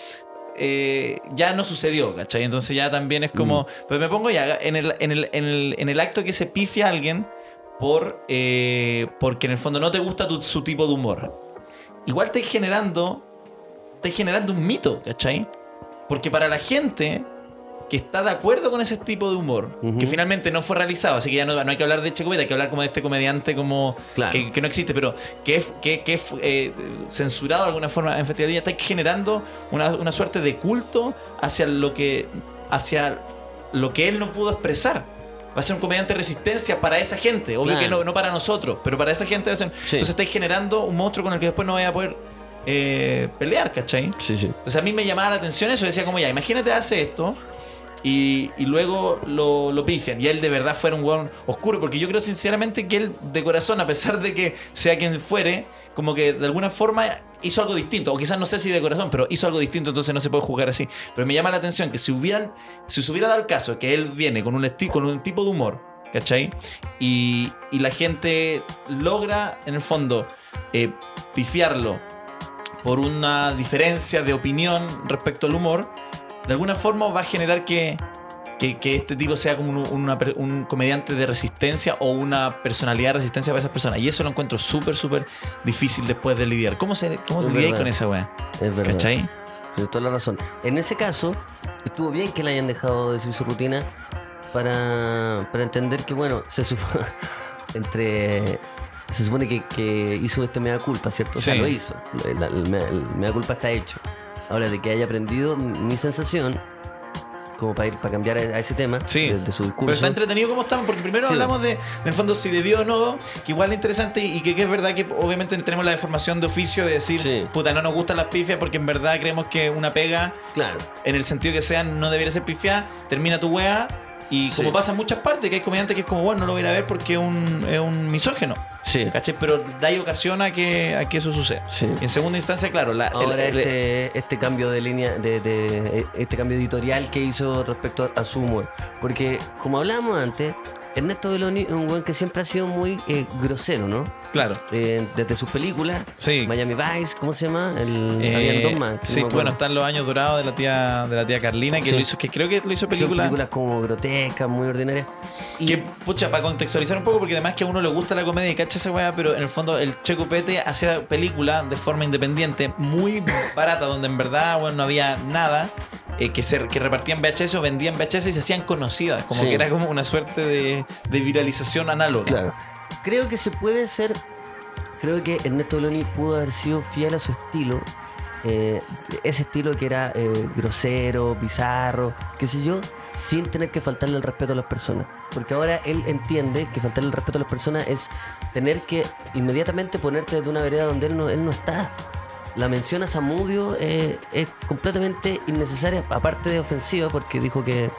eh, ya no sucedió, ¿cachai? Entonces ya también es como... Pues me pongo ya en el, en el, en el, en el acto que se pifia a alguien por, eh, porque en el fondo no te gusta tu- su tipo de humor. Igual estáis generando... Estáis generando un mito, ¿cachai? Porque para la gente que está de acuerdo con ese tipo de humor, Ujú. que finalmente no fue realizado, así que ya no, no hay que hablar de Checopeta, hay que hablar como de este comediante como Claro. que, que no existe, pero que es, que, que eh, censurado de alguna forma en Festival está generando una, una suerte de culto hacia lo que hacia lo que él no pudo expresar. Va a ser un comediante de resistencia para esa gente, obvio Claro. que no, no para nosotros, pero para esa gente va a ser- Sí. Entonces estáis generando un monstruo con el que después no vaya a poder eh, pelear, ¿cachai? Sí, sí. Entonces a mí me llamaba la atención eso, decía como ya, imagínate hace esto y, y luego lo, lo pifian y él de verdad fuera un weón oscuro, porque yo creo sinceramente que él de corazón, a pesar de que sea quien fuere, como que de alguna forma hizo algo distinto, o quizás no sé si de corazón, pero hizo algo distinto, entonces no se puede jugar así. Pero me llama la atención que si hubieran, si se hubiera dado el caso que él viene con un, con un tipo de humor, ¿cachai? Y, y la gente logra, en el fondo, eh, pifiarlo por una diferencia de opinión respecto al humor, de alguna forma va a generar que, que, que este tipo sea como un, una per- un comediante de resistencia o una personalidad de resistencia para esas personas. Y eso lo encuentro súper, súper difícil después de lidiar. ¿Cómo se, cómo se lidia con esa weá? Es verdad. ¿Cachai? Tienes toda la razón. En ese caso, estuvo bien que le hayan dejado decir su rutina para, para entender que, bueno, se supone, [LAUGHS] entre, se supone que, que hizo este mea culpa, ¿cierto? O sea, Sí. lo hizo. El, el mea, el mea culpa está hecho. Ahora, de que haya aprendido, mi sensación, como para ir para cambiar a, ese tema Sí. de, de su discurso. Pero está entretenido como estamos, porque primero Sí. hablamos de, en el fondo, si debió o no, que igual es interesante y que, que es verdad que obviamente tenemos la deformación de oficio de decir, Sí. puta, no nos gustan las pifias porque en verdad creemos que una pega Claro. en el sentido que sea, no debería ser pifiada, termina tu wea. Y Sí. como pasa en muchas partes, que hay comediantes que es como, bueno, no lo voy a ir a ver porque es un, es un misógeno. Sí. ¿Cachai? Pero da y ocasión a que, a que eso suceda. Sí. Y en segunda instancia, claro, la, el- Ahora el- este, este cambio de línea, de, de- este cambio editorial que hizo respecto a su humor. Porque, como hablábamos antes, Ernesto Beloni es un buen que siempre ha sido muy eh, grosero, ¿no? Claro. Eh, desde sus películas, Sí. Miami Vice, ¿cómo se llama? El, Eh, habían dos más. que sí, no bueno, están los años dorados de la tía, de la tía Carlina, que Sí. lo hizo, que creo que lo hizo Son película. películas como grotescas, muy ordinarias. Y, Que, pucha, para contextualizar un poco, porque además que a uno le gusta la comedia y cacha esa weá, pero en el fondo el Checo Pete hacía película de forma independiente, muy barata, donde en verdad, bueno, no había nada, eh, que, se, que repartían VHS o vendían VHS y se hacían conocidas, como Sí. que era como una suerte de, de viralización análoga. Claro. Creo que se puede ser. Creo que Ernesto Beloni pudo haber sido fiel a su estilo. eh, ese estilo que era eh, grosero, bizarro, qué sé yo, sin tener que faltarle el respeto a las personas. Porque ahora él entiende que faltarle el respeto a las personas es tener que inmediatamente ponerte de una vereda donde él no, él no está. La mención a Samudio eh, es completamente innecesaria, aparte de ofensiva, porque dijo que,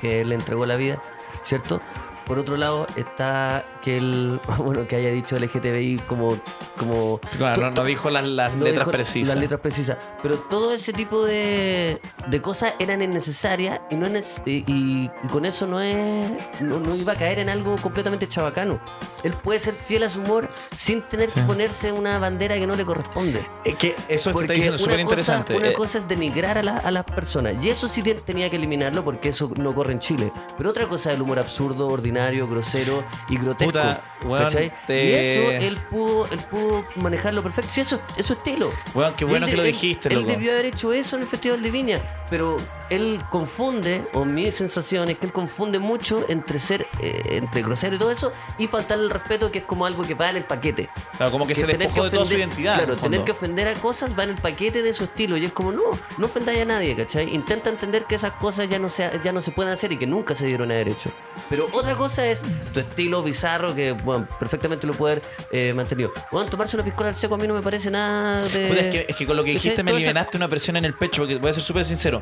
que le entregó la vida, ¿cierto? Por otro lado está que él, [LAUGHS] bueno, que haya dicho LGTBI como... como Sí, claro, no, no dijo las, las no letras dijo precisas. Las letras precisas. Pero todo ese tipo de, de cosas eran innecesarias y, no es y, y- con eso no es no, no iba a caer en algo completamente chabacano. Él puede ser fiel a su humor sin tener que ponerse una bandera que no le corresponde. Es que eso que Porque está diciendo súper interesante. Una Eh, cosa es denigrar a, la- a las personas. Y eso sí te- tenía que eliminarlo porque eso no corre en Chile. Pero otra cosa es el humor absurdo, ordinario, grosero y grotesco. Puta, weón, ¿cachai? te- Y eso él pudo, él pudo manejarlo perfecto. Sí, eso es su estilo. Weón, qué bueno Él que lo él- dijiste, Él loco. debió haber hecho eso en el Festival de Viña. Pero él confunde, o mi sensación es que él confunde mucho entre ser, eh, entre grosero y todo eso, y faltar el respeto, que es como algo que va en el paquete. Claro, como que, se despojó de toda su identidad. en Claro, tener que ofender a cosas va en el paquete de su estilo. Y es como, no, no ofendáis a nadie, ¿cachai? Intenta entender que esas cosas ya no, se, ya no se pueden hacer y que nunca se dieron a derecho. Pero otra cosa es tu estilo bizarro que, bueno, perfectamente lo puede haber eh, mantenido. Bueno, tomarse una piscola al seco a mí no me parece nada de. Es, que, es que con lo que ¿cachai? dijiste me Toda esa- liberaste una presión en el pecho, porque voy a ser súper sincero.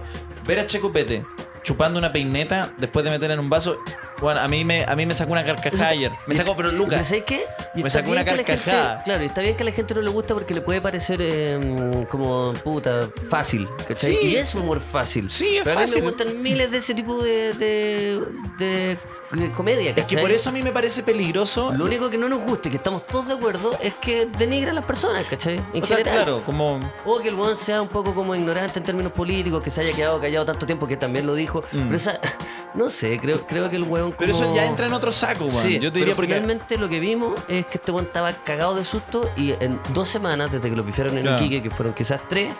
Ver a Checo Pete chupando una peineta después de meterla en un vaso, bueno, a mí me, a mí me sacó una carcajada ayer. Me sacó, pero Lucas, ¿Sabes qué? Me sacó una gente- carcajada. claro, está bien que a la gente no le gusta porque le puede parecer eh, como puta fácil. ¿cachai? Sí. Y es humor fácil. Sí, es Pero a mí fácil. me gustan miles de ese tipo de, de, de- de comedia. es que ¿cachai? por eso a mí me parece peligroso. Lo único que no nos gusta y que estamos todos de acuerdo es que denigra a las personas, ¿cachai? En o sea, claro, como. O que el weón sea un poco como ignorante en términos políticos, que se haya quedado callado tanto tiempo, que también lo dijo. Pero esa, no sé, creo, creo que el weón Mm. Pero eso ya entra en otro saco, weón. Sí, Yo te diría pero porque. finalmente lo que vimos es que este weón estaba cagado de susto y en dos semanas, desde que lo pifiaron en Claro. Iquique, que fueron quizás tres,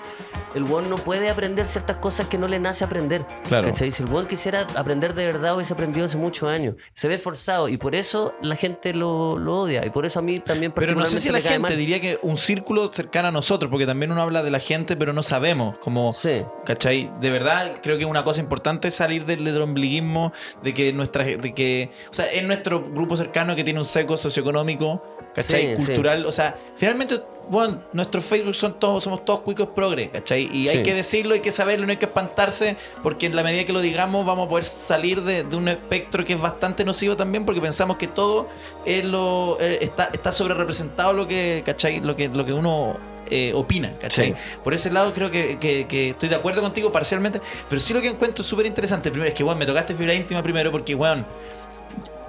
el weón no puede aprender ciertas cosas que no le nace aprender. Claro. ¿cachai? Si el weón quisiera aprender de verdad, hubiese aprendido hace muchos años. Se ve forzado y por eso la gente lo, lo odia. Y por eso a mí también Pero no sé si la gente mal. diría que un círculo cercano a nosotros, porque también uno habla de la gente, pero no sabemos. Como, Sí. ¿cachai? De verdad, creo que una cosa importante es salir del, del ombliguismo, de que nuestra, de que, o sea, es nuestro grupo cercano que tiene un seco socioeconómico, ¿cachai? Sí, sí. Cultural, o sea, finalmente, bueno, nuestros Facebook son todos, somos todos cuicos progres, ¿cachai? Y hay Sí. que decirlo, hay que saberlo, no hay que espantarse, porque en la medida que lo digamos vamos a poder salir de, de un espectro que es bastante nocivo también, porque pensamos que todo es lo, eh, está, está sobre representado lo que, ¿cachai? Lo que, lo que uno eh, opina, ¿cachai? Sí. Por ese lado creo que, que- que estoy de acuerdo contigo parcialmente, pero sí lo que encuentro súper interesante, primero es que, bueno, me tocaste fibra íntima primero porque, weón,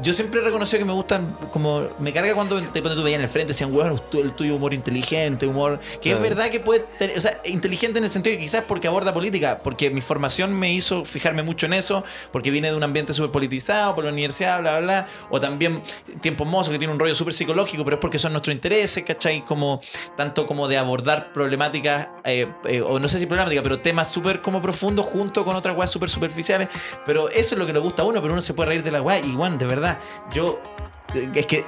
yo siempre he reconocido que me gustan, como me carga cuando te cuando tú veías en el frente, decían, weón, tu- el tuyo humor inteligente, humor, que Claro. es verdad que puede tener, o sea, inteligente en el sentido que quizás porque aborda política, porque mi formación me hizo fijarme mucho en eso, porque vine de un ambiente súper politizado, por la universidad, bla, bla, bla, o también Tiempo Mozo, que tiene un rollo súper psicológico, pero es porque son nuestros intereses, ¿cachai? Como, tanto como de abordar problemáticas, eh, eh, o no sé si problemáticas, pero temas súper como profundos junto con otras weas súper superficiales, pero eso es lo que le gusta a uno, pero uno se puede reír de la wea, y bueno, de verdad, yo es que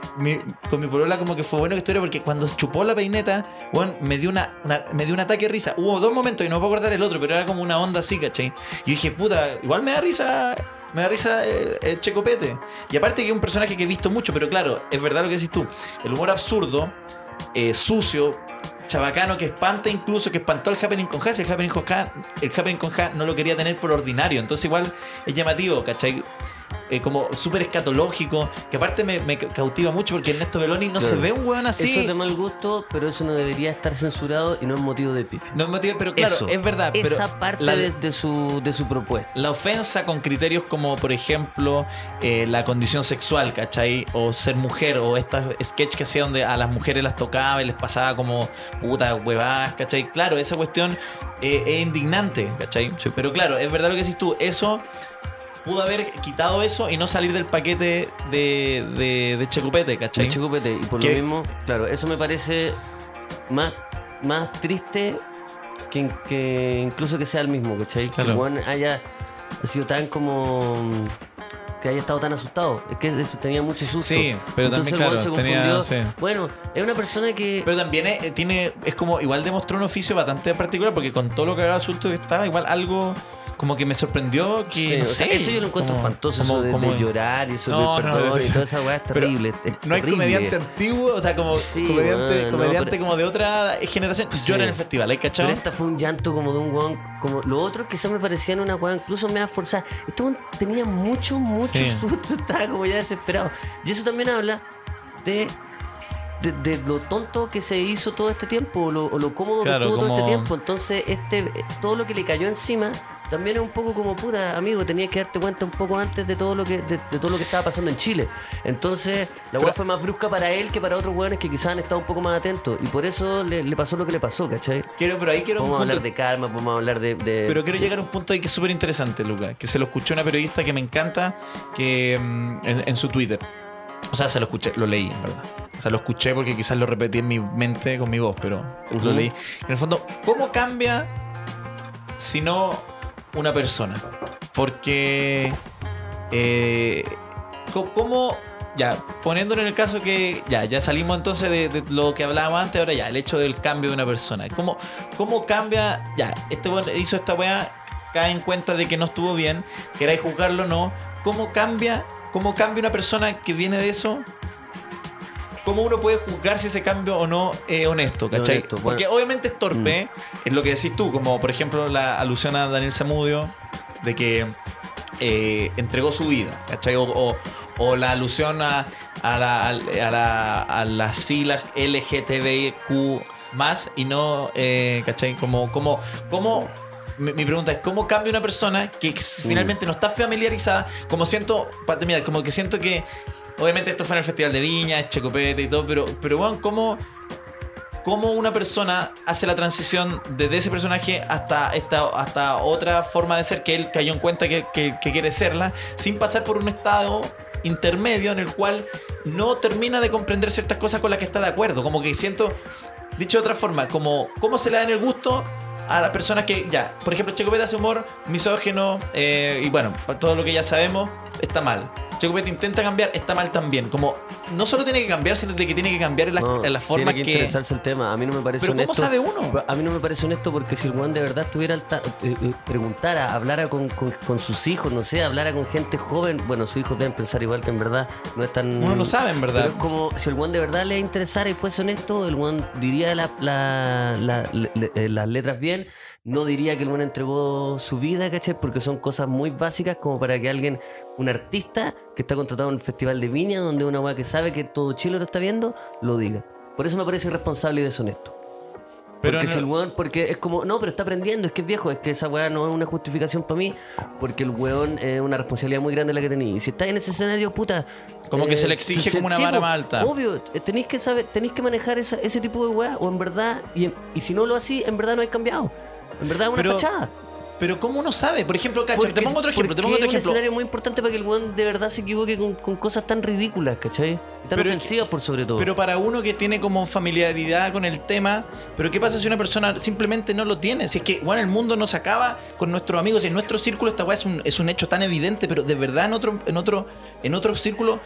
con mi polola como que fue bueno que estuviera porque cuando chupó la peineta, weón, me dio una, me dio un ataque de risa. Hubo dos momentos y no puedo acordar el otro, pero era como una onda así, ¿cachai? Y dije, puta, igual me da risa. Me da risa el Checopete. Y aparte que es un personaje que he visto mucho, pero claro, es verdad lo que decís tú. El humor absurdo, eh, sucio, chabacano, que espanta incluso, que espantó el Happening con Ja. si El Happening con Ja, el Happening con no lo quería tener por ordinario. Entonces igual es llamativo, ¿cachai? Eh, como súper escatológico, que aparte me, me cautiva mucho porque Ernesto Beloni no Claro. se ve un weón así. Eso es de mal gusto, pero eso no debería estar censurado y no es motivo de pifia. No es motivo- pero claro, Eso, es verdad. Pero Esa parte la, de, de su, de su propuesta. la ofensa con criterios como, por ejemplo, eh, la condición sexual, ¿cachai? O ser mujer, o estas sketch que hacía donde a las mujeres las tocaba y les pasaba como puta huevadas, ¿cachai? Claro, esa cuestión eh, es indignante, ¿cachai? Pero claro, es verdad lo que decís tú, eso pudo haber quitado eso y no salir del paquete de, de, de Checupete, ¿cachai? El Checopete. Y por ¿Qué? lo mismo, claro, eso me parece más, más triste que, que incluso que sea el mismo, ¿cachai? Que Claro. el weón haya sido tan como. que haya estado tan asustado. Es que eso tenía mucho susto. Sí, pero Entonces también, claro, se tenía- confundió. sí. Bueno, es una persona que. Pero también es, eh, tiene, es como, igual demostró un oficio bastante particular, porque con todo lo que haga susto que estaba, igual algo como que me sorprendió que, Sí, no sea, eso yo lo encuentro como- espantoso, como- eso de, de como- llorar y eso No, de perdón y toda esa weá es terrible. es No hay comediante antiguo, o sea, como Sí, comediante, comediante pero- como de otra generación. Sí. Llora en el festival, ¿hay cachado? Pero esta fue un llanto como de un weón. Como lo otro quizás me parecía en una weá incluso me da forzada. Weón tenía mucho, mucho susto. [LAUGHS] Estaba como ya desesperado. Y eso también habla de. De, de lo tonto que se hizo todo este tiempo, o lo, o lo cómodo Claro, que estuvo todo este tiempo. Entonces, este, todo lo que le cayó encima también es un poco como puta, amigo, tenías que darte cuenta un poco antes de todo lo que, de, de todo lo que estaba pasando en Chile. Entonces, la weá Pero- fue más brusca para él que para otros weones que quizás han estado un poco más atentos. Y por eso le, le pasó lo que le pasó, ¿cachai? Quiero, pero ahí quiero un Podemos punto. hablar de karma, podemos hablar de. de- Pero quiero llegar a un punto ahí que es súper interesante, Luca, que se lo escuchó una periodista que me encanta que mm, en, en su Twitter. O sea, se lo escuché, lo leí, en verdad. O sea, lo escuché porque quizás lo repetí en mi mente con mi voz, pero lo leí. En el fondo, ¿cómo cambia si no una persona. Porque. Eh, ¿Cómo.? Ya, poniéndolo en el caso que. Ya, ya salimos entonces de, de lo que hablábamos antes, ahora ya, el hecho del cambio de una persona. ¿Cómo, cómo cambia? Ya, este weón hizo esta weá, cae en cuenta de que no estuvo bien, queráis juzgarlo o no. ¿Cómo cambia? ¿Cómo cambia una persona que viene de eso? ¿Cómo uno puede juzgar si ese cambio o no es honesto? ¿Cachai? Honesto, bueno. Porque obviamente es torpe, es lo que decís tú, como por ejemplo la alusión a Daniel Zamudio, de que eh, entregó su vida, ¿cachai? O, o- o la alusión a, a, la, a, la, a las siglas LGTBQ más y no, eh, ¿cachai? Como, como, como mi, pregunta es, ¿cómo cambia una persona que ex- finalmente no está familiarizada? Como siento, para terminar, como que siento que, obviamente esto fue en el Festival de Viña, Checopete y todo, pero, pero bueno, ¿cómo, cómo una persona hace la transición desde ese personaje hasta, esta, hasta otra forma de ser que él cayó en cuenta que, quiere serla, sin pasar por un estado intermedio en el cual no termina de comprender ciertas cosas con las que está de acuerdo. Como que siento, dicho de otra forma, como cómo se le da en el gusto a las personas que, ya, por ejemplo, Checopete hace humor misógeno eh, y bueno, todo lo que ya sabemos está mal. Checopete intenta cambiar, está mal también. Como no solo tiene que cambiar, sino de que tiene que cambiar en la, No, en la forma tiene que, que... interesarse el tema. A mí no me parece Pero ¿cómo sabe uno? A mí no me parece honesto porque si el weón de verdad estuviera al ta- eh, eh, preguntara, hablara con, con- con sus hijos, no sé, hablara con gente joven, bueno, sus hijos deben pensar igual que en verdad no es tan. Uno no sabe, en verdad. Pero es como si el weón de verdad le interesara y fuese honesto, el weón diría la- la- eh, las letras bien. No diría que el weón entregó su vida, ¿cachai? Porque son cosas muy básicas como para que alguien, un artista que está contratado en el Festival de Viña, donde una weá que sabe que todo Chile lo está viendo, lo diga. Por eso me parece irresponsable y deshonesto. Pero porque no- si el weón, porque es como, no, pero está aprendiendo, es que es viejo, es que esa weá no es una justificación para mí, porque el weón es una responsabilidad muy grande la que tenéis. Y si estáis en ese escenario, puta. eh, Como que se le exige como una vara más alta. Obvio, eh, tenéis que saber, tenéis que manejar esa- ese tipo de weá, o en verdad, y, y si no lo así, en verdad no hay cambiado. En verdad es una Pero, fachada. Pero ¿cómo uno sabe? Por ejemplo, cacha, te Porque- pongo otro ejemplo, te porque pongo otro es un escenario muy importante para que el weón de verdad se equivoque con, con cosas tan ridículas, ¿cachai? Tan Pero- ofensivas por sobre todo. Pero para uno que tiene como familiaridad con el tema, pero ¿qué pasa si una persona simplemente no lo tiene? Si es que, bueno, el mundo no se acaba con nuestros amigos, en nuestro círculo esta weá es un, es un hecho tan evidente, pero de verdad en otro, en otro, en otro círculo,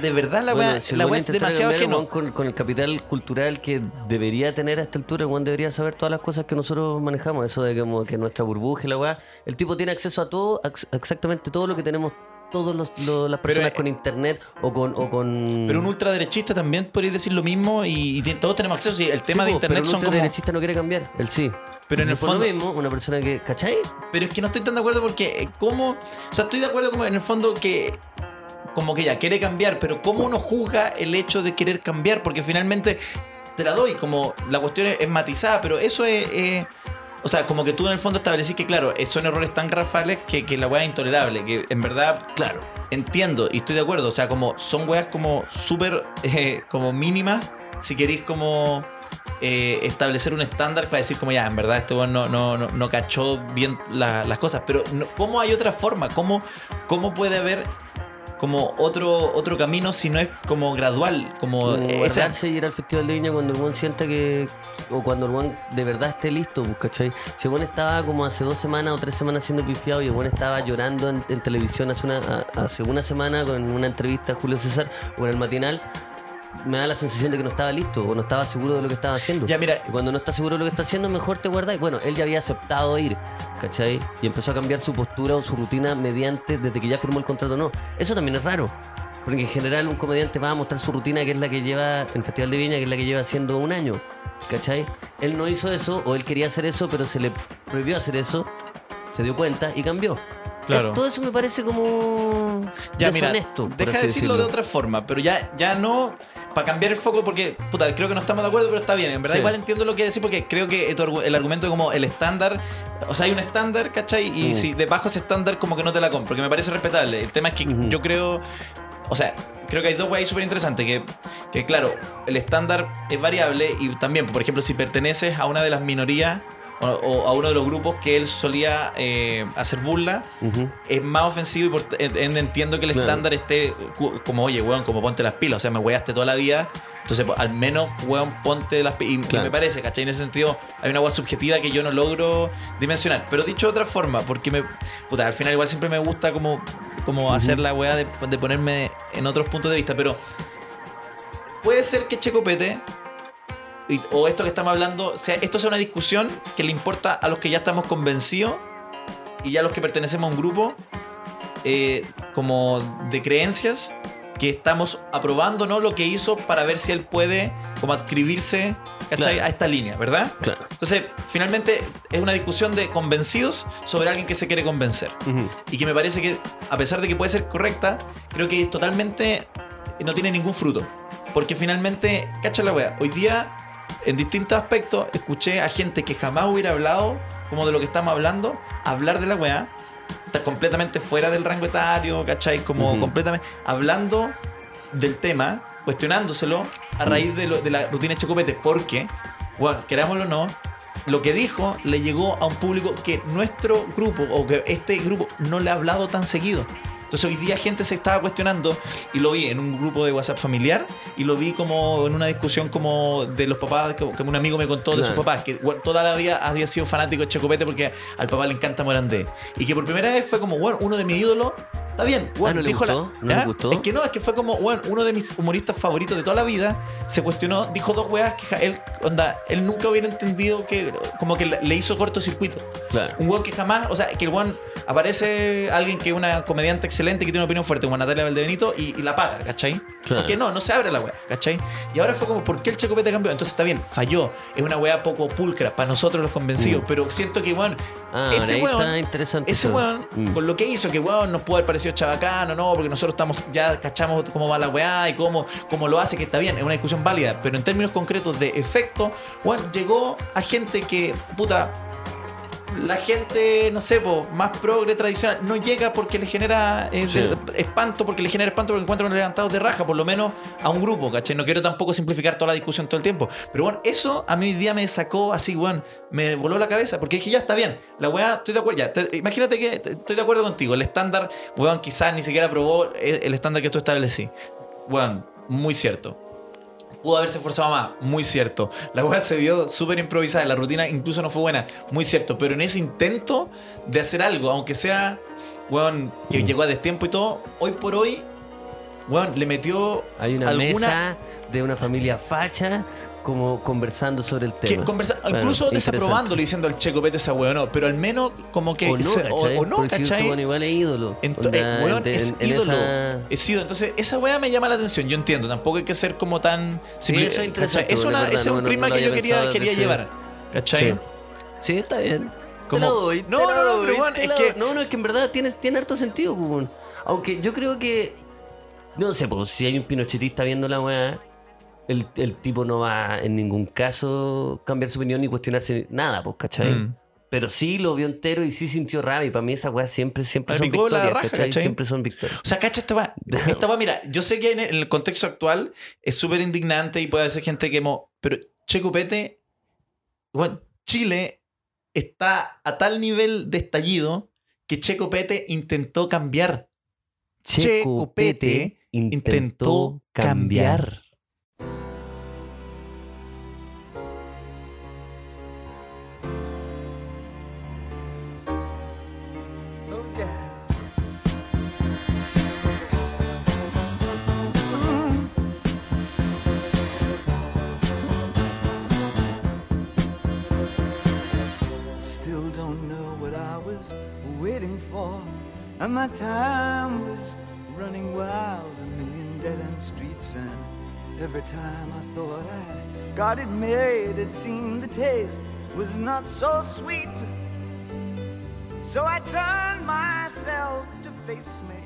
de verdad la Bueno, weá, si el la weón weá es demasiado el ajeno. Con, con el capital cultural que debería tener a esta altura, el weón debería saber todas las cosas que nosotros manejamos. Eso de como que nuestra burbuja y la weá. El tipo tiene acceso a todo, ex- exactamente todo lo que tenemos los- las personas eh, con internet o con, o con. Pero un ultraderechista también podría decir lo mismo y, y todos tenemos acceso. Sí, el tema Sí, de internet pero un son como. ultraderechista no quiere cambiar, él sí. Pero en el fondo- mismo, una persona que. ¿Cachai? Pero es que no estoy tan de acuerdo porque, eh, ¿cómo? O sea, estoy de acuerdo como en el fondo que. Como que ya quiere cambiar, pero ¿cómo uno juzga el hecho de querer cambiar? Porque finalmente te la doy, como la cuestión es, es matizada, pero eso es. o sea, como que tú en el fondo establecís que, claro, eh, son errores tan garrafales que, que la weá es intolerable, que en verdad Claro. entiendo y estoy de acuerdo. O sea, como son weas como súper [LAUGHS] eh, como mínimas, si queréis como eh, establecer un estándar para decir como ya, en verdad este weón no, no, no, no cachó bien la- las cosas. Pero no- ¿cómo hay otra forma? ¿Cómo, cómo puede haber como otro, otro camino si no es como gradual? Como Como esa- y ir al Festival de Viña cuando el buen sienta que. O cuando el buen de verdad esté listo, pues, ¿cachai? Si el buen estaba como hace dos semanas o tres semanas siendo pifiado y el buen estaba llorando en, en televisión hace una, hace una semana con una entrevista a Julio César o en el matinal, me da la sensación de que no estaba listo o no estaba seguro de lo que estaba haciendo. Ya, mira. Y cuando no estás seguro de lo que está haciendo, mejor te guardas. Bueno, él ya había aceptado ir, ¿cachai? Y empezó a cambiar su postura o su rutina mediante desde que ya firmó el contrato. No, eso también es raro. Porque en general un comediante va a mostrar su rutina, que es la que lleva en Festival de Viña, que es la que lleva haciendo un año. ¿Cachai? Él no hizo eso, o él quería hacer eso, pero se le prohibió hacer eso, se dio cuenta y cambió. Claro. Es- todo eso me parece como Ya, mira, deshonesto. por deja de decirlo de otra forma, pero ya, ya no para cambiar el foco porque, puta, creo que no estamos de acuerdo, pero está bien. En verdad Sí. igual entiendo lo que decir porque creo que el argumento de como el estándar, o sea, hay un estándar, ¿cachai? Y Mm. si debajo ese estándar como que no te la compro, que me parece respetable. El tema es que yo creo, o sea, creo que hay dos weas súper interesantes, que, que claro, el estándar es variable y también, por ejemplo, si perteneces a una de las minorías o, o a uno de los grupos que él solía eh, hacer burla, es más ofensivo y por en- en- entiendo que el Claro. estándar esté como, oye, weón, como ponte las pilas, o sea, me weaste toda la vida, Entonces, al menos, weón, ponte las... pi- Y, Claro. me parece, ¿cachai? En ese sentido, hay una agua subjetiva que yo no logro dimensionar. Pero dicho de otra forma, porque me... Puta, al final igual siempre me gusta como, como hacer la weá de, de ponerme en otros puntos de vista, pero... Puede ser que Checopete y- o esto que estamos hablando, sea, esto sea una discusión que le importa a los que ya estamos convencidos y ya los que pertenecemos a un grupo eh, como de creencias que estamos aprobando ¿no? lo que hizo para ver si él puede como adscribirse a esta línea, ¿verdad? Claro. Entonces, finalmente es una discusión de convencidos sobre alguien que se quiere convencer. Y que me parece que, a pesar de que puede ser correcta, creo que es totalmente. no tiene ningún fruto. Porque finalmente, cacha la wea. Hoy día, en distintos aspectos, escuché a gente que jamás hubiera hablado como de lo que estamos hablando, hablar de la. Está completamente fuera del rango etario, ¿cachai? Como completamente. hablando del tema, cuestionándoselo a raíz de, lo- de la rutina de Checopete. Porque, bueno, querámoslo o no, lo que dijo le llegó a un público que nuestro grupo o que este grupo no le ha hablado tan seguido. Entonces hoy día gente se estaba cuestionando y lo vi en un grupo de WhatsApp familiar y lo vi como en una discusión como de los papás, que, un amigo me contó de sus papás, que bueno, toda la vida había sido fanático de Checopete porque al papá le encanta Morandé. Y que por primera vez fue como, bueno, uno de mis ídolos, está bien. Bueno, ¿no le dijo la- gustó? ¿No le ¿Ah? gustó? Es que no, es que fue como, bueno, uno de mis humoristas favoritos de toda la vida se cuestionó, dijo dos weas que él, onda, él nunca hubiera entendido que, como que le le hizo cortocircuito. Claro. Un weón que jamás, o sea, que el weón aparece alguien que es una comediante excelente, que tiene una opinión fuerte, como Natalia Valdebenito, y, y la paga, ¿cachai? Claro. Porque no, no se abre la wea, ¿cachai? Y ahora fue como, ¿por qué el Checopete cambió? Entonces está bien, falló. Es una wea poco pulcra para nosotros los convencidos, Mm. pero siento que, weón, Ah, ese weón, ese weón, Mm. con lo que hizo, que weón nos pudo haber parecido chabacano, no, porque nosotros estamos, ya cachamos cómo va la weá y cómo, cómo lo hace, que está bien, es una discusión válida, pero en términos concretos de efecto, weón, llegó a gente que, puta, la gente, no sé, po, más progre tradicional, no llega porque le genera eh, Sí. espanto, porque le genera espanto porque encuentran levantados de raja, por lo menos a un grupo, ¿cachai? No quiero tampoco simplificar toda la discusión todo el tiempo. Pero bueno, eso a mí hoy día me sacó así, weón, me voló la cabeza, porque dije, ya está bien, la weá, estoy de acuerdo, ya, te- imagínate que estoy de acuerdo contigo, el estándar, weón, quizás ni siquiera probó el, el estándar que tú establecí. Weón, muy cierto. Pudo haberse esforzado más, muy cierto. La weá se vio súper improvisada, la rutina incluso no fue buena, muy cierto. Pero en ese intento de hacer algo, aunque sea, weón, que Mm. llegó a destiempo y todo, hoy por hoy, weón, le metió Hay una alguna... mesa de una familia facha como conversando sobre el tema. conversa- incluso interesante. desaprobándolo diciendo al checo, vete esa weón, no, pero al menos como que. O no, se- ¿cachai? o, o no, Porque si ¿cachai? weón igual es ídolo. Ento- Onda, eh, weón, es en- ídolo. esa- Es ídolo. Entonces, esa weá me llama la atención. Yo entiendo. Tampoco hay que ser como tan. Sí, eso es interesante, ¿cachai? Es, una, verdad, un no- lo que yo quería, quería llevar. ¿Cachai? Sí. Sí, está bien. Como- Te la doy, No, te no, la no, doy, pero bueno, es la que-. No, no, es que en verdad tiene, tiene harto sentido, pues, weón. Aunque yo creo que. No sé, pues si hay un pinochetista viendo la weá, el, el tipo no va en ningún caso cambiar su opinión ni cuestionarse nada, pues, ¿cachai? Mm. Pero sí lo vio entero y sí sintió rabia. Y para mí esas weas siempre, siempre son victorias, raja, ¿cachai? ¿cachai? Siempre son victorias. O sea, cacha esta va. [LAUGHS] Esta va, mira, yo sé que en el contexto actual es súper indignante y puede haber gente que mo. Pero Checo Pete, bueno, Chile está a tal nivel de estallido que Checo Pete intentó cambiar. Checo Pete intentó cambiar. Was not so sweet. So I to face me.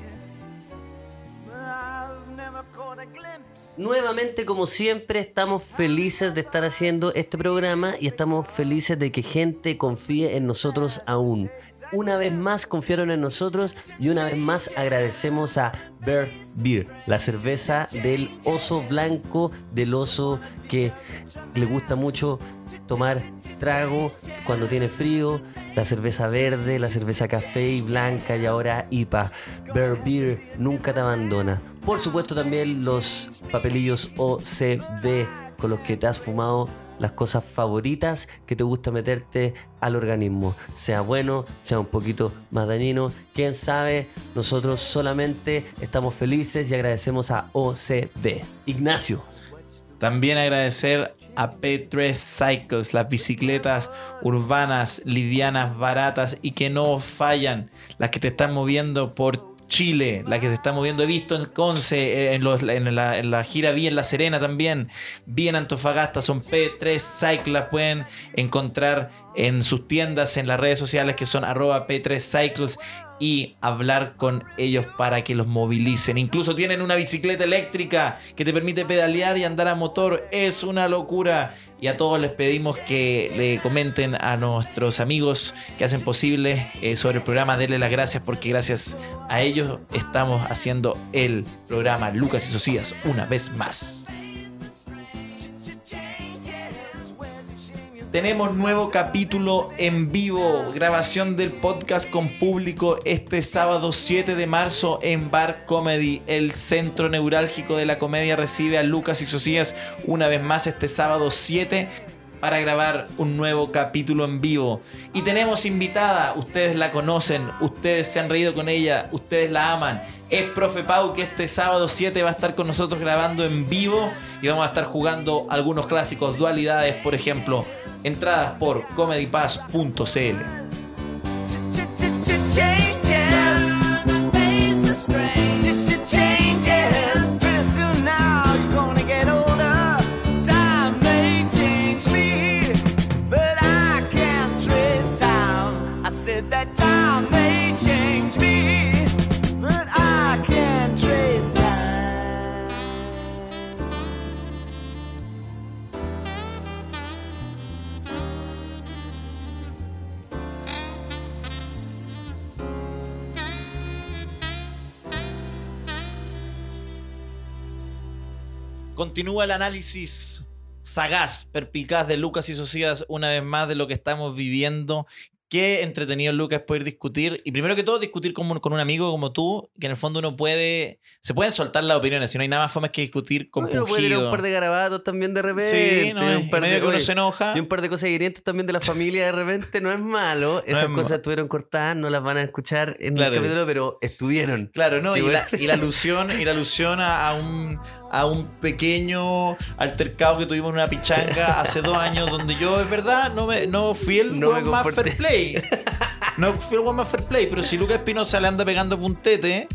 Nuevamente, como siempre, estamos felices de estar haciendo este programa y estamos felices de que gente confíe en nosotros aún. Una vez más confiaron en nosotros y una vez más agradecemos a Bear Beer, la cerveza del oso blanco, del oso que le gusta mucho tomar trago cuando tiene frío, la cerveza verde, la cerveza café y blanca y ahora IPA. Bear Beer nunca te abandona. Por supuesto también los papelillos OCB con los que te has fumado las cosas favoritas que te gusta meterte al organismo. Sea bueno, sea un poquito más dañino. Quién sabe, nosotros solamente estamos felices y agradecemos a OCB. Ignacio. También agradecer a P3 Cycles, las bicicletas urbanas, livianas, baratas y que no fallan, las que te están moviendo por Chile, la que se está moviendo. He visto en Conce, eh, en, la gira Vi en La Serena también. Vi en Antofagasta, son P3 Cycle, las pueden encontrar en sus tiendas, en las redes sociales que son arroba P3 Cycles y hablar con ellos para que los movilicen. Incluso tienen una bicicleta eléctrica que te permite pedalear y andar a motor. Es una locura. Y a todos les pedimos que le comenten a nuestros amigos que hacen posible eh, sobre el programa. Denle las gracias porque gracias a ellos estamos haciendo el programa Lucas y Socias una vez más. Tenemos nuevo capítulo en vivo, grabación del podcast con público este sábado 7 de marzo en Bar Comedy. El centro neurálgico de la comedia recibe a Lucas y Socias una vez más este sábado 7 para grabar un nuevo capítulo en vivo. Y tenemos invitada, ustedes la conocen, ustedes se han reído con ella, ustedes la aman. Es Profe Pau que este sábado 7 va a estar con nosotros grabando en vivo y vamos a estar jugando algunos clásicos, dualidades, por ejemplo. Entradas por comedypass.cl. Continúa el análisis sagaz, perpicaz de Lucas y Socias una vez más de lo que estamos viviendo. Qué entretenido, Lucas, poder discutir. Y primero que todo, discutir con, un- con un amigo como tú, que en el fondo uno puede. Se pueden soltar las opiniones, si no hay nada más fome que discutir con Uno puede un par de garabatos también de repente. Sí, no, un par medio de, que uno se enoja. Y un par de cosas hirientes también de la familia de repente no es malo. Esas es cosas estuvieron cortadas, no las van a escuchar en Claro. el capítulo, pero estuvieron. Claro, no, y la, bueno. y la [LAUGHS] alusión, y la alusión a, a un, a un pequeño altercado que tuvimos en una pichanga hace dos años, donde yo, es verdad, no, me, no fui el No más fair play. No fui el más fair play, pero si Lucas Espinosa le anda pegando puntete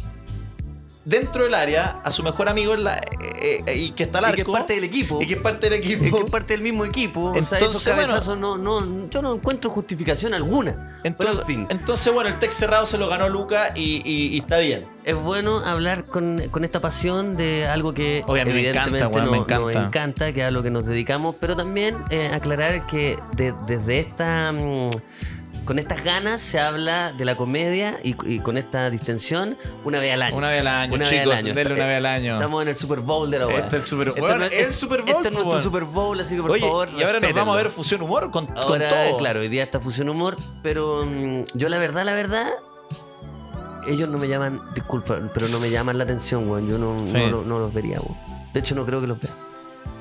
dentro del área a su mejor amigo en la- eh, eh, y que está al Y arco. que es parte del equipo. y que es parte del equipo. Es que es parte del mismo equipo. o sea, esos Entonces, bueno. no, no, yo no encuentro justificación alguna. Entonces, en fin, entonces, bueno, el text cerrado se lo ganó Lucas y, y- y está bien. es bueno hablar con, con esta pasión de algo que a mí me encanta, evidentemente weón, me no- nos encanta. que es a lo que nos dedicamos, pero también eh, aclarar que de- desde esta... mm, con estas ganas se habla de la comedia y, y con esta distensión una vez al año. Una vez al año, Una vez chicos, al año. denle una vez al año. Estamos en el Super Bowl de la weá. Este es el Super- Este weón, no- el Super Bowl, Este es nuestro. Super Bowl, así que por Oye, favor. y ahora nos vamos a ver fusión humor con, todo. claro, hoy día está Fusión Humor, pero mm, yo la verdad, la verdad, ellos no me llaman, disculpa, pero no me llaman la atención, weón. Yo no, Sí. no, no los vería, weón. De hecho, no creo que los vea.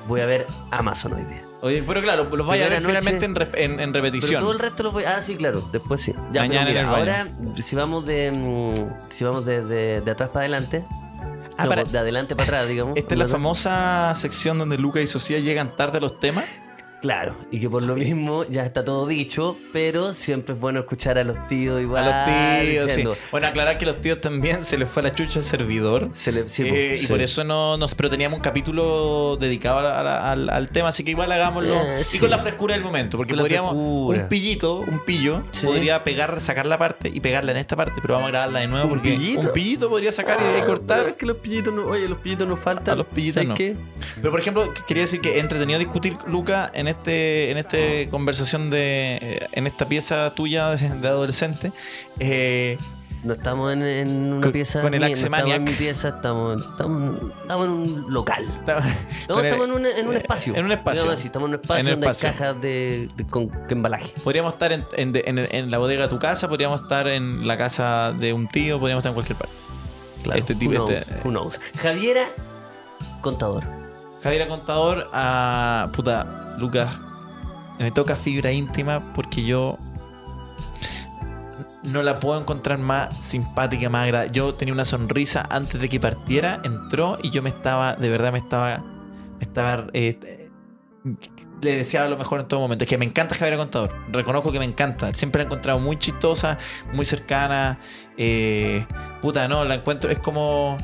Voy a ver Amazon hoy día. Oye, pero claro, los vaya a ver noche. finalmente en, rep- en- en Pero repetición. todo el resto los voy Ah, sí, claro, después sí. Ya, Mañana en mira, baño. ahora, si vamos de. mm, Si vamos de, de- de atrás para adelante. Ah, no, para- de adelante para atrás, digamos. Esta es la famosa sección donde Lucas y Sociedad llegan tarde a los temas. Claro, y que por lo mismo ya está todo dicho, pero siempre es bueno escuchar a los tíos igual. a los tíos, diciendo, sí. Bueno, aclarar que los tíos también se les fue la chucha al servidor. Se le, sí, Eh, pues, y sí. por eso no nos. Pero teníamos un capítulo dedicado a la- al, al tema, así que igual hagámoslo. Eh, y con la frescura del momento, porque Con podríamos. Un pillito, un pillo, podría pegar, sacar la parte y pegarla en esta parte, pero vamos a grabarla de nuevo ¿Un porque pillito? un pillito podría sacar y- y Ah, cortar. es que los pillitos no, oye, los pillitos nos faltan. A los pillitos ¿Sabes no. qué? Pero por ejemplo, quería decir que entretenido discutir, Luca, en este en este conversación de eh, en esta pieza tuya de, de adolescente eh, No estamos en, en una Con- pieza. con el mía, no estamos en mi pieza, estamos, estamos, estamos en un local. No, el- estamos en un, en un eh, espacio. en un espacio. Digamos estamos en un espacio En donde espacio. hay cajas de, de- con, embalaje. podríamos estar en, en- en- en la bodega de tu casa podríamos estar en la casa de un tío podríamos estar en cualquier parte Claro. Este tipo- who knows, este- who knows. Javiera, contador. Javier Contador a puta Lucas me toca fibra íntima porque yo no la puedo encontrar más simpática, más agradable. Yo tenía una sonrisa antes de que partiera, entró y yo me estaba, de verdad me estaba, me estaba, eh, le deseaba lo mejor en todo momento. Es que me encanta Javier Contador, reconozco que me encanta. Siempre la he encontrado muy chistosa, muy cercana. eh, puta, no, la encuentro, es como...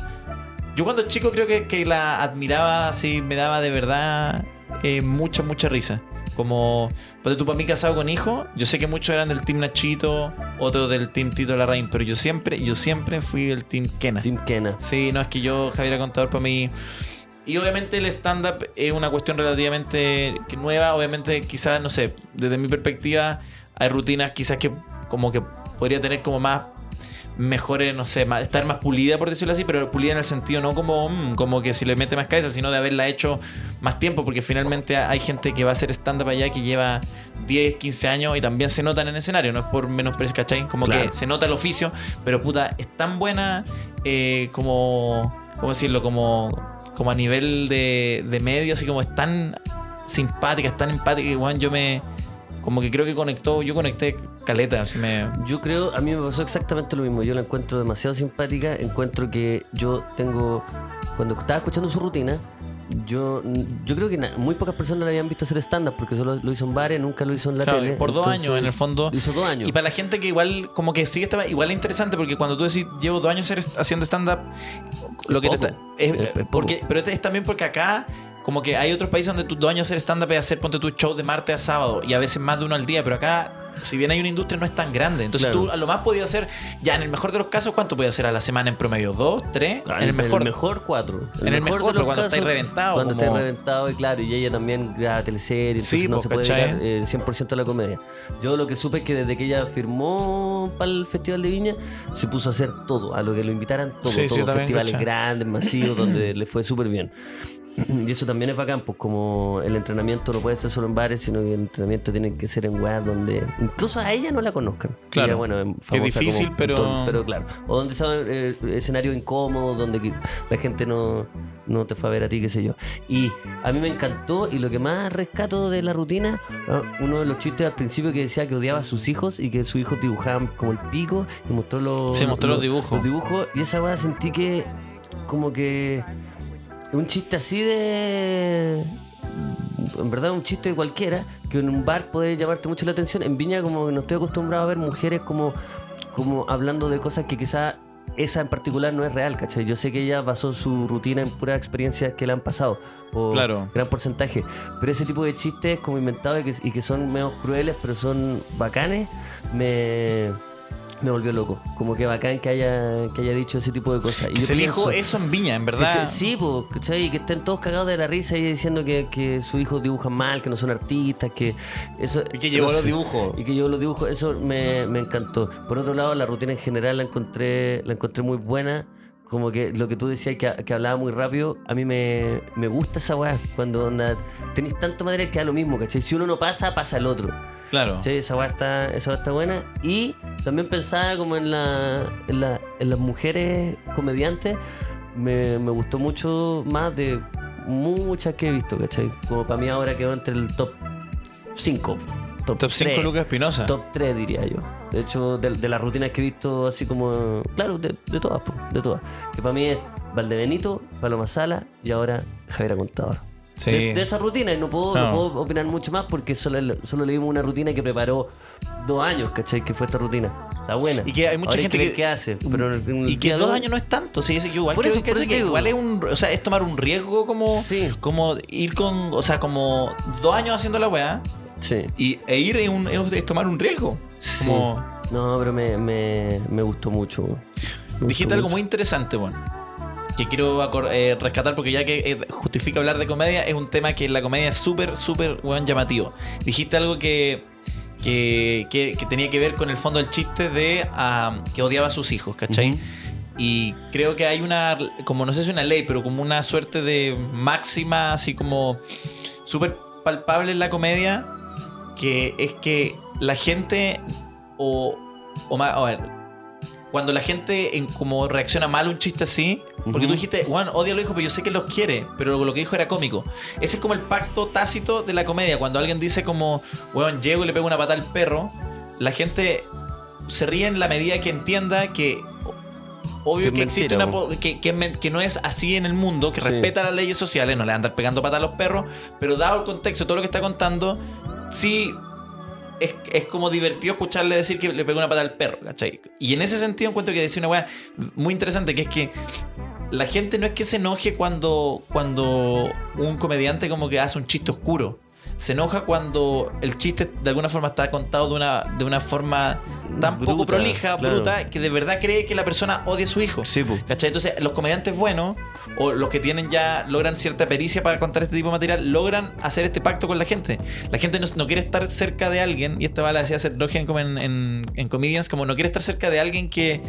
Yo cuando chico creo que, que la admiraba así, me daba de verdad eh, mucha, mucha risa. Como, pues tú para mí casado con hijo, yo sé que muchos eran del team Nachito, otros del team Tito Larraín, pero yo siempre, yo siempre fui del team Kena. Tim Kena. Sí, no, es que yo, Javier Contador, para mí. Y obviamente el stand-up es una cuestión relativamente nueva. Obviamente, quizás, no sé, desde mi perspectiva, hay rutinas quizás que como que podría tener como más mejores, no sé, más- estar más pulida, por decirlo así, pero pulida en el sentido no como, mm, como que si le mete más cabeza, sino de haberla hecho más tiempo, porque finalmente hay gente que va a hacer stand-up allá que lleva 10, 15 años y también se notan en el escenario, no es por menosprecio, ¿cachai? Como Claro. que se nota el oficio, pero puta, es tan buena eh, como, ¿cómo decirlo? Como, como a nivel de, de medio, así como es tan simpática, es tan empática, que weón, yo me, como que creo que conectó, yo conecté caleta, así me... Yo creo, a mí me pasó exactamente lo mismo. Yo la encuentro demasiado simpática. Encuentro que yo tengo. Cuando estaba escuchando su rutina, yo, yo creo que muy pocas personas la habían visto hacer stand-up porque solo lo hizo en bares, nunca lo hizo en la Claro, tele. por dos años en el fondo. Lo hizo dos años. Y para la gente que igual, como que sigue estaba igual es interesante porque cuando tú decís llevo dos años haciendo stand-up, lo que te está- es- Es- porque, pero es también porque acá, como que hay otros países donde tus dos años hacer stand-up es hacer, ponte tu show de martes a sábado y a veces más de uno al día, pero acá, si bien hay una industria, no es tan grande. Entonces Claro. tú a lo más podías hacer, ya en el mejor de los casos, ¿cuánto podías hacer a la semana en promedio? ¿Dos? ¿Tres? Ah, en el mejor. cuatro. En el mejor, los pero cuando estáis reventado, Cuando como- estáis reventado, y claro, y ella también graba teleseries, Sí, no pues, se puede dedicar eh, 100% a la comedia. Yo lo que supe es que desde que ella firmó para el Festival de Viña, se puso a hacer todo, a lo que lo invitaran, todo, Sí, sí, todo yo también, festivales ¿cachai? grandes, masivos, donde le fue súper bien. Y eso también es bacán, pues como el entrenamiento no puede ser solo en bares, sino que el entrenamiento tiene que ser en weas donde incluso a ella no la conozcan. Claro. Ella, bueno, es difícil, como- pero- pero claro. O donde son eh, escenarios incómodos, donde la gente no, no te fue a ver a ti, qué sé yo. Y a mí me encantó, y lo que más rescato de la rutina, ¿no? uno de los chistes al principio que decía que odiaba a sus hijos y que sus hijos dibujaban como el pico, y mostró los, Sí, mostró los dibujos. Los dibujos, y esa weá sentí que como que un chiste así de en verdad un chiste cualquiera que en un bar puede llamarte mucho la atención en Viña como no estoy acostumbrado a ver mujeres como como hablando de cosas que quizá esa en particular no es real, ¿cachai? Yo sé que ella basó su rutina en puras experiencias que le han pasado, o Claro. gran porcentaje, pero ese tipo de chistes como inventados y que, y que son medio crueles, pero son bacanes, me, me volvió loco. Como que bacán que haya, que haya dicho ese tipo de cosas. Y Que yo se dijo pienso- eso en Viña, en verdad. se- sí, pues, que estén todos cagados de la risa y diciendo que, que sus hijos dibujan mal, que no son artistas, que eso... Y que llevó los dibujos. Y que llevó los dibujos, eso me, me encantó. Por otro lado, la rutina en general la encontré, la encontré muy buena. Como que lo que tú decías que, que hablaba muy rápido, a mí me, me gusta esa weá. Cuando onda, tenéis tanto material que da lo mismo, ¿cachai? Si uno no pasa, pasa el otro. Claro. Sí, esa weá está, esa weá está buena. Y también pensaba como en, la, en, la- en las mujeres comediantes. Me, me gustó mucho más de muchas que he visto, ¿cachai? Como para mí ahora quedó entre el top 5. Top, Top 5 tres. Lucas Espinosa. Top 3 diría yo. De hecho, de, de las rutinas que he visto, así como. Claro, de, de todas, po, de todas. Que para mí es Valdebenito, Paloma Sala y ahora Javier Contador. Sí. De, de esa rutina, y no puedo, Claro. no puedo opinar mucho más porque solo, solo leímos una rutina que preparó dos años, ¿cachai? Que fue esta rutina. Está buena. Y que hay mucha Ahora gente que- hace. Pero Y que dos dos- años no es tanto, sí, yo igual Por creo eso- que, por eso que igual es un, o sea, es tomar un riesgo como, Sí. como ir con, o sea, como dos años haciendo la weá Sí. y e ir es, un- es- tomar un riesgo. Sí. No, pero me, me, me gustó mucho. Me gustó dijiste algo mucho. muy interesante, bueno. que quiero eh, rescatar porque ya que eh, justifica hablar de comedia, es un tema que en la comedia es súper, súper weón, llamativo. Dijiste algo que, que, que- que tenía que ver con el fondo del chiste de que odiaba a sus hijos, ¿cachai? Y creo que hay una, como no sé si una ley, pero como una suerte de máxima, así como súper palpable en la comedia, que es que la gente, o, o más, a ver, cuando la gente en como reacciona mal a un chiste así, porque tú dijiste, Juan, odia a los hijos, pero yo sé que los quiere, pero lo que dijo era cómico. Ese es como el pacto tácito de la comedia, cuando alguien dice como, weón, llego y le pego una pata al perro, la gente se ríe en la medida que entienda que obvio Que que, existe una po- que, que, no es así en el mundo, que Sí. respeta las leyes sociales, no le andar pegando patas a los perros, pero dado el contexto todo lo que está contando, sí es, es como divertido escucharle decir que le pegó una pata al perro, ¿cachai? Y en ese sentido encuentro que decía una weá muy interesante, que es que la gente no es que se enoje cuando, cuando un comediante como que hace un chiste oscuro. Se enoja cuando el chiste de alguna forma está contado de una, de una forma tan poco prolija, claro. bruta, que de verdad cree que la persona odia a su hijo. Sí. ¿Cachai? Entonces, los comediantes buenos, o los que tienen ya, logran cierta pericia para contar este tipo de material, logran hacer este pacto con la gente. La gente no, no quiere estar cerca de alguien, y esta va la decía Seth Rogen como en, en, en Comedians, como no quiere estar cerca de alguien que,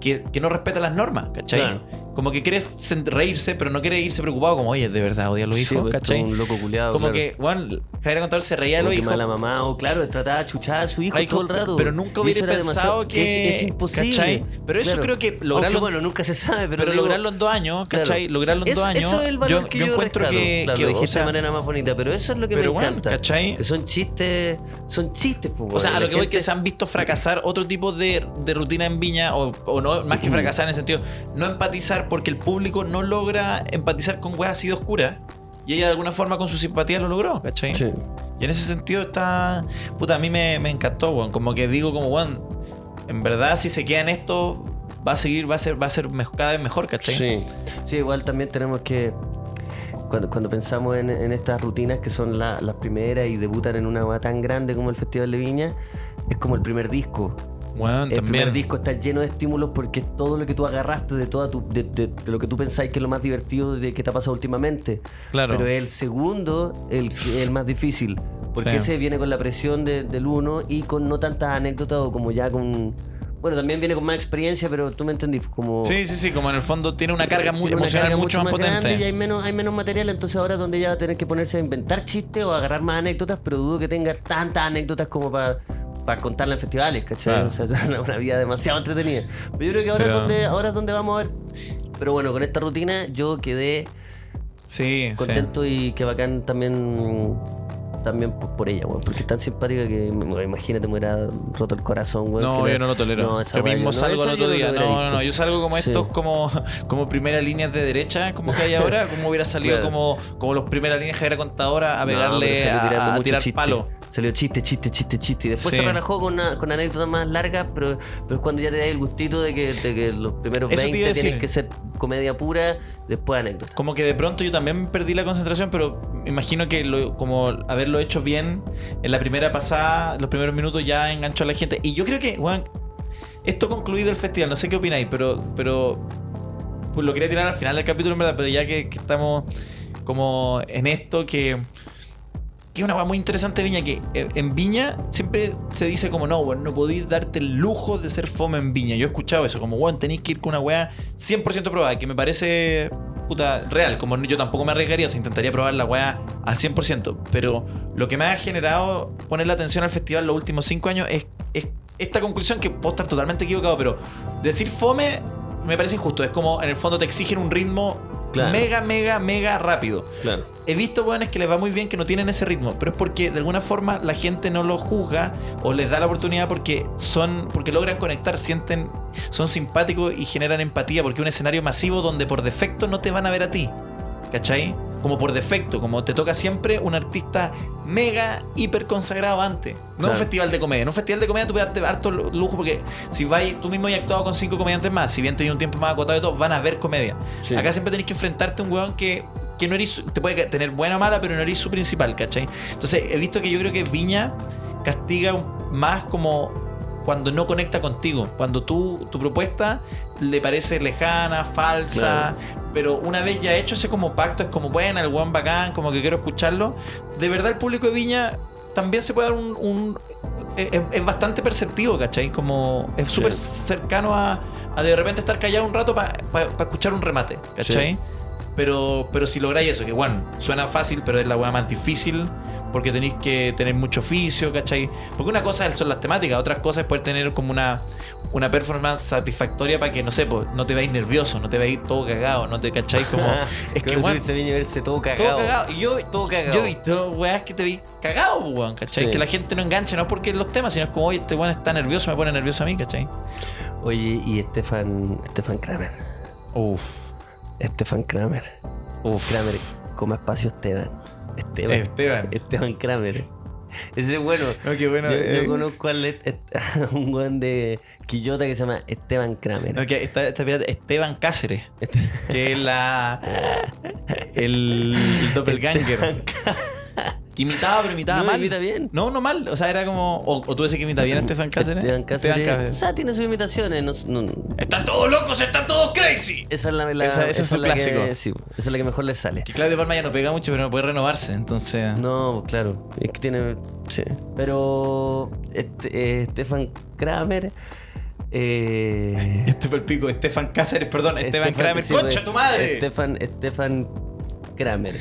que, que no respeta las normas, ¿cachai? Claro. Como que quiere reírse, pero no quiere irse preocupado, como, oye, de verdad odia a los Sí, hijos, pues, ¿cachai? Un loco culiado. Como claro. que, bueno, Javier Contador se reía de O los hijos. mamá, o claro, trataba de chuchar a su hijo todo el rato. pero nunca hubiera pensado que- Es, es imposible. ¿cachai? Pero eso creo que lograrlo- Aunque, bueno, nunca se sabe, pero. Pero, digo, lograrlo en dos años, ¿cachai? Lograrlo en eso- dos años. Eso es el valor yo, que yo yo, encuentro rescato. que, Claro, que, lo o dijiste sea, de manera más bonita, pero eso es lo que pero me bueno, encanta. ¿cachai? Que son chistes. Son chistes, pues, O sea, a lo que voy que gente- se han visto fracasar otro tipo de, de rutina en Viña, o, o no, más que fracasar en el sentido, no empatizar porque el público no logra empatizar con weas así de oscuras. Y ella de alguna forma con su simpatía lo logró, ¿cachai? Sí. Y en ese sentido está. Puta, a mí me, me encantó, weón. Como que digo, como, weón, en verdad, si se queda en esto, va a seguir, va a ser, va a ser mejor- cada vez mejor, ¿cachai? Sí. Sí, igual también tenemos que. Cuando, cuando pensamos en, en estas rutinas que son la- las primeras y debutan en una hueá tan grande como el Festival de Viña, es como el primer disco. Weón, El primer también. disco está lleno de estímulos porque es todo lo que tú agarraste de toda tu, de, de- de lo que tú pensáis que es lo más divertido de que te ha pasado últimamente. Claro. Pero el segundo, el, el más difícil. Porque Sí. ese viene con la presión de- del uno y con no tantas anécdotas o como ya con. Bueno, también viene con más experiencia, pero tú me entendís. Como, Sí, sí, sí, como en el fondo tiene una carga muy tiene emocional carga mucho más, grande potente. y hay menos, hay menos material, entonces ahora es donde ya va a tener que ponerse a inventar chistes o agarrar más anécdotas, pero dudo que tenga tantas anécdotas como para contarla en festivales, ¿cachai? Claro. O sea, [LAUGHS] una, una vida demasiado entretenida. Pero yo creo que ahora, Pero- es donde, ahora es donde vamos a ver. Pero bueno, con esta rutina yo quedé Sí, contento y que bacán también también por, por ella, weón, porque es tan simpática que imagínate me hubiera roto el corazón, weón. No, que yo la- no lo tolero. esa yo mismo no, salgo el otro no día. No, no, no. Yo salgo como Sí. estos, como, [LAUGHS] como primera línea de derecha, como que hay [LAUGHS] ahora, como hubiera salido Claro. como, como los primeras líneas Javier Contadora a No, pegarle a, a tirar chiste. palo. Salió chiste, chiste, chiste, chiste. Y después Sí. se relajó con, una- con anécdotas más largas, pero, pero es cuando ya te da el gustito de que, de que los primeros Eso te 20 iba a tienen decir. que ser comedia pura, después anécdotas. Como que de pronto yo también perdí la concentración, pero imagino que lo- como haberlo hecho bien en la primera pasada, los primeros minutos ya enganchó a la gente. Y yo creo que, bueno, esto concluido el festival, no sé qué opináis, pero, pero pues lo quería tirar al final del capítulo, en verdad, pero ya que estamos como en esto, que, que es una cosa muy interesante Viña, que en Viña siempre se dice como, no, bueno, no podéis darte el lujo de ser fome en Viña. Yo he escuchado eso, como, bueno, tenéis que ir con una weá 100% probada, que me parece puta real, como yo tampoco me arriesgaría, o sea, intentaría probar la weá al 100%, pero lo que me ha generado poner la atención al festival los últimos 5 años es, es esta conclusión que puedo estar totalmente equivocado, pero decir fome me parece injusto, es como en el fondo te exigen un ritmo Claro. mega, mega, mega rápido. Claro. He visto weones que les va muy bien que no tienen ese ritmo, pero es porque de alguna forma la gente no lo juzga o les da la oportunidad porque son porque logran conectar, sienten, son simpáticos y generan empatía porque es un escenario masivo donde por defecto no te van a ver a ti. ¿Cachai? Como por defecto, como te toca siempre un artista mega, hiper consagrado antes. No un festival de comedia. En un festival de comedia tú puedes darte harto lujo porque si vais, tú mismo has actuado con cinco comediantes más, si bien tenéis un tiempo más acotado y todo, van a ver comedia. Sí. Acá siempre tenés que enfrentarte a un weón que, que no eres, te puede tener buena o mala, pero no eres su principal, ¿cachai? Entonces he visto que yo creo que Viña castiga más como cuando no conecta contigo, cuando tú, tu propuesta le parece lejana, falsa, pero una vez ya hecho ese como pacto, es como, bueno, el one bacán, como que quiero escucharlo, de verdad el público de Viña también se puede dar un... un- es, es bastante perceptivo, ¿cachai? Como es súper Sí. cercano a, a de repente estar callado un rato para escuchar un remate, ¿cachai? Sí. Pero, pero si lográis eso, que bueno, suena fácil, pero es la weá más difícil porque tenéis que tener mucho oficio, ¿cachai? Porque una cosa son las temáticas, otras cosas es poder tener como una, una performance satisfactoria para que, no sé, pues, no te veáis nervioso, no te veáis todo cagado, no te cacháis como. [LAUGHS] es que, Como bueno, subirse a verse todo cagado. todo cagado. Y yo, Todo cagado. yo he visto weas que te veis cagado, weón, ¿cachai? Sí. Que la gente no engancha, no porque los temas, sino es como, oye, este weón está nervioso, me pone nervioso a mí, ¿cachai? Oye, y Stefan, Stefan Kramer. Uf, Stefan Kramer. uf. Kramer, como espacio Esteban. Esteban. Esteban. Esteban Kramer. Ese es bueno. No, qué bueno. yo, eh, yo conozco est- [LAUGHS] un weón de Quillota que se llama Esteban Kramer. no, que está, está Esteban Cáceres. Este- que es la el, el doppelganger que imitaba pero imitaba No, mal imita bien. no no mal o sea era como o, o tú dices que imita bien a Estefan Cáceres Esteban Cáceres. O sea, tiene sus imitaciones. no- no- están todos locos están todos crazy esa es la, la- Esa- es su la que- clásico. sí, esa es la que mejor le sale. que Claudio Palma ya no pega mucho pero no puede renovarse entonces No, claro. Es que tiene. Sí. Pero. Este, eh, Stefan Kramer. Eh, [LAUGHS] este fue el pico Estefan Cáceres perdón Esteban Stefan- Kramer concha pues, tu madre Stefan, Stefan Kramer.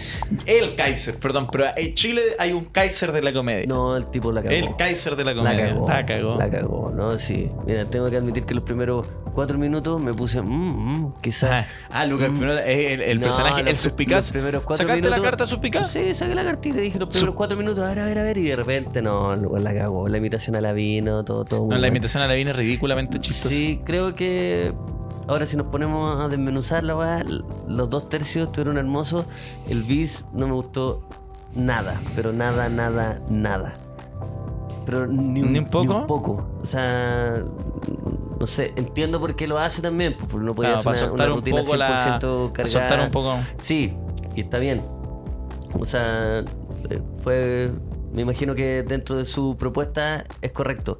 el Kaiser perdón pero en Chile hay un Kaiser de la comedia No, el tipo la cagó. el Kaiser de la la comedia cagó. la cagó La cagó, ¿no? Sí. Mira, tengo que admitir que los primeros cuatro minutos me puse. Mmm, mmm, quizás. Ah, ah, Lucas, Mm. primero, el, el No, personaje, los el suspicaz. los primeros cuatro ¿Sacaste la minutos- carta suspicaz? Sí, saqué la cartita y dije los primeros cuatro minutos, a ver, a ver, a ver, y de repente no, no, la cagó. La imitación a la vino, todo, todo. No, la imitación a la Vina es ridículamente chistosa. Sí, creo que ahora si nos ponemos a desmenuzar la weá, los dos tercios estuvieron hermosos. El bis no me gustó nada, pero nada, nada, nada. Pero ni un, ¿Ni un poco? poco. O sea, no sé, entiendo por qué lo hace también, pues, porque no podía Claro, hacer para una, soltar una un rutina poco la. 100% para cargada. soltar un poco. Sí, y está bien. O sea, eh, fue. Me imagino que dentro de su propuesta es correcto.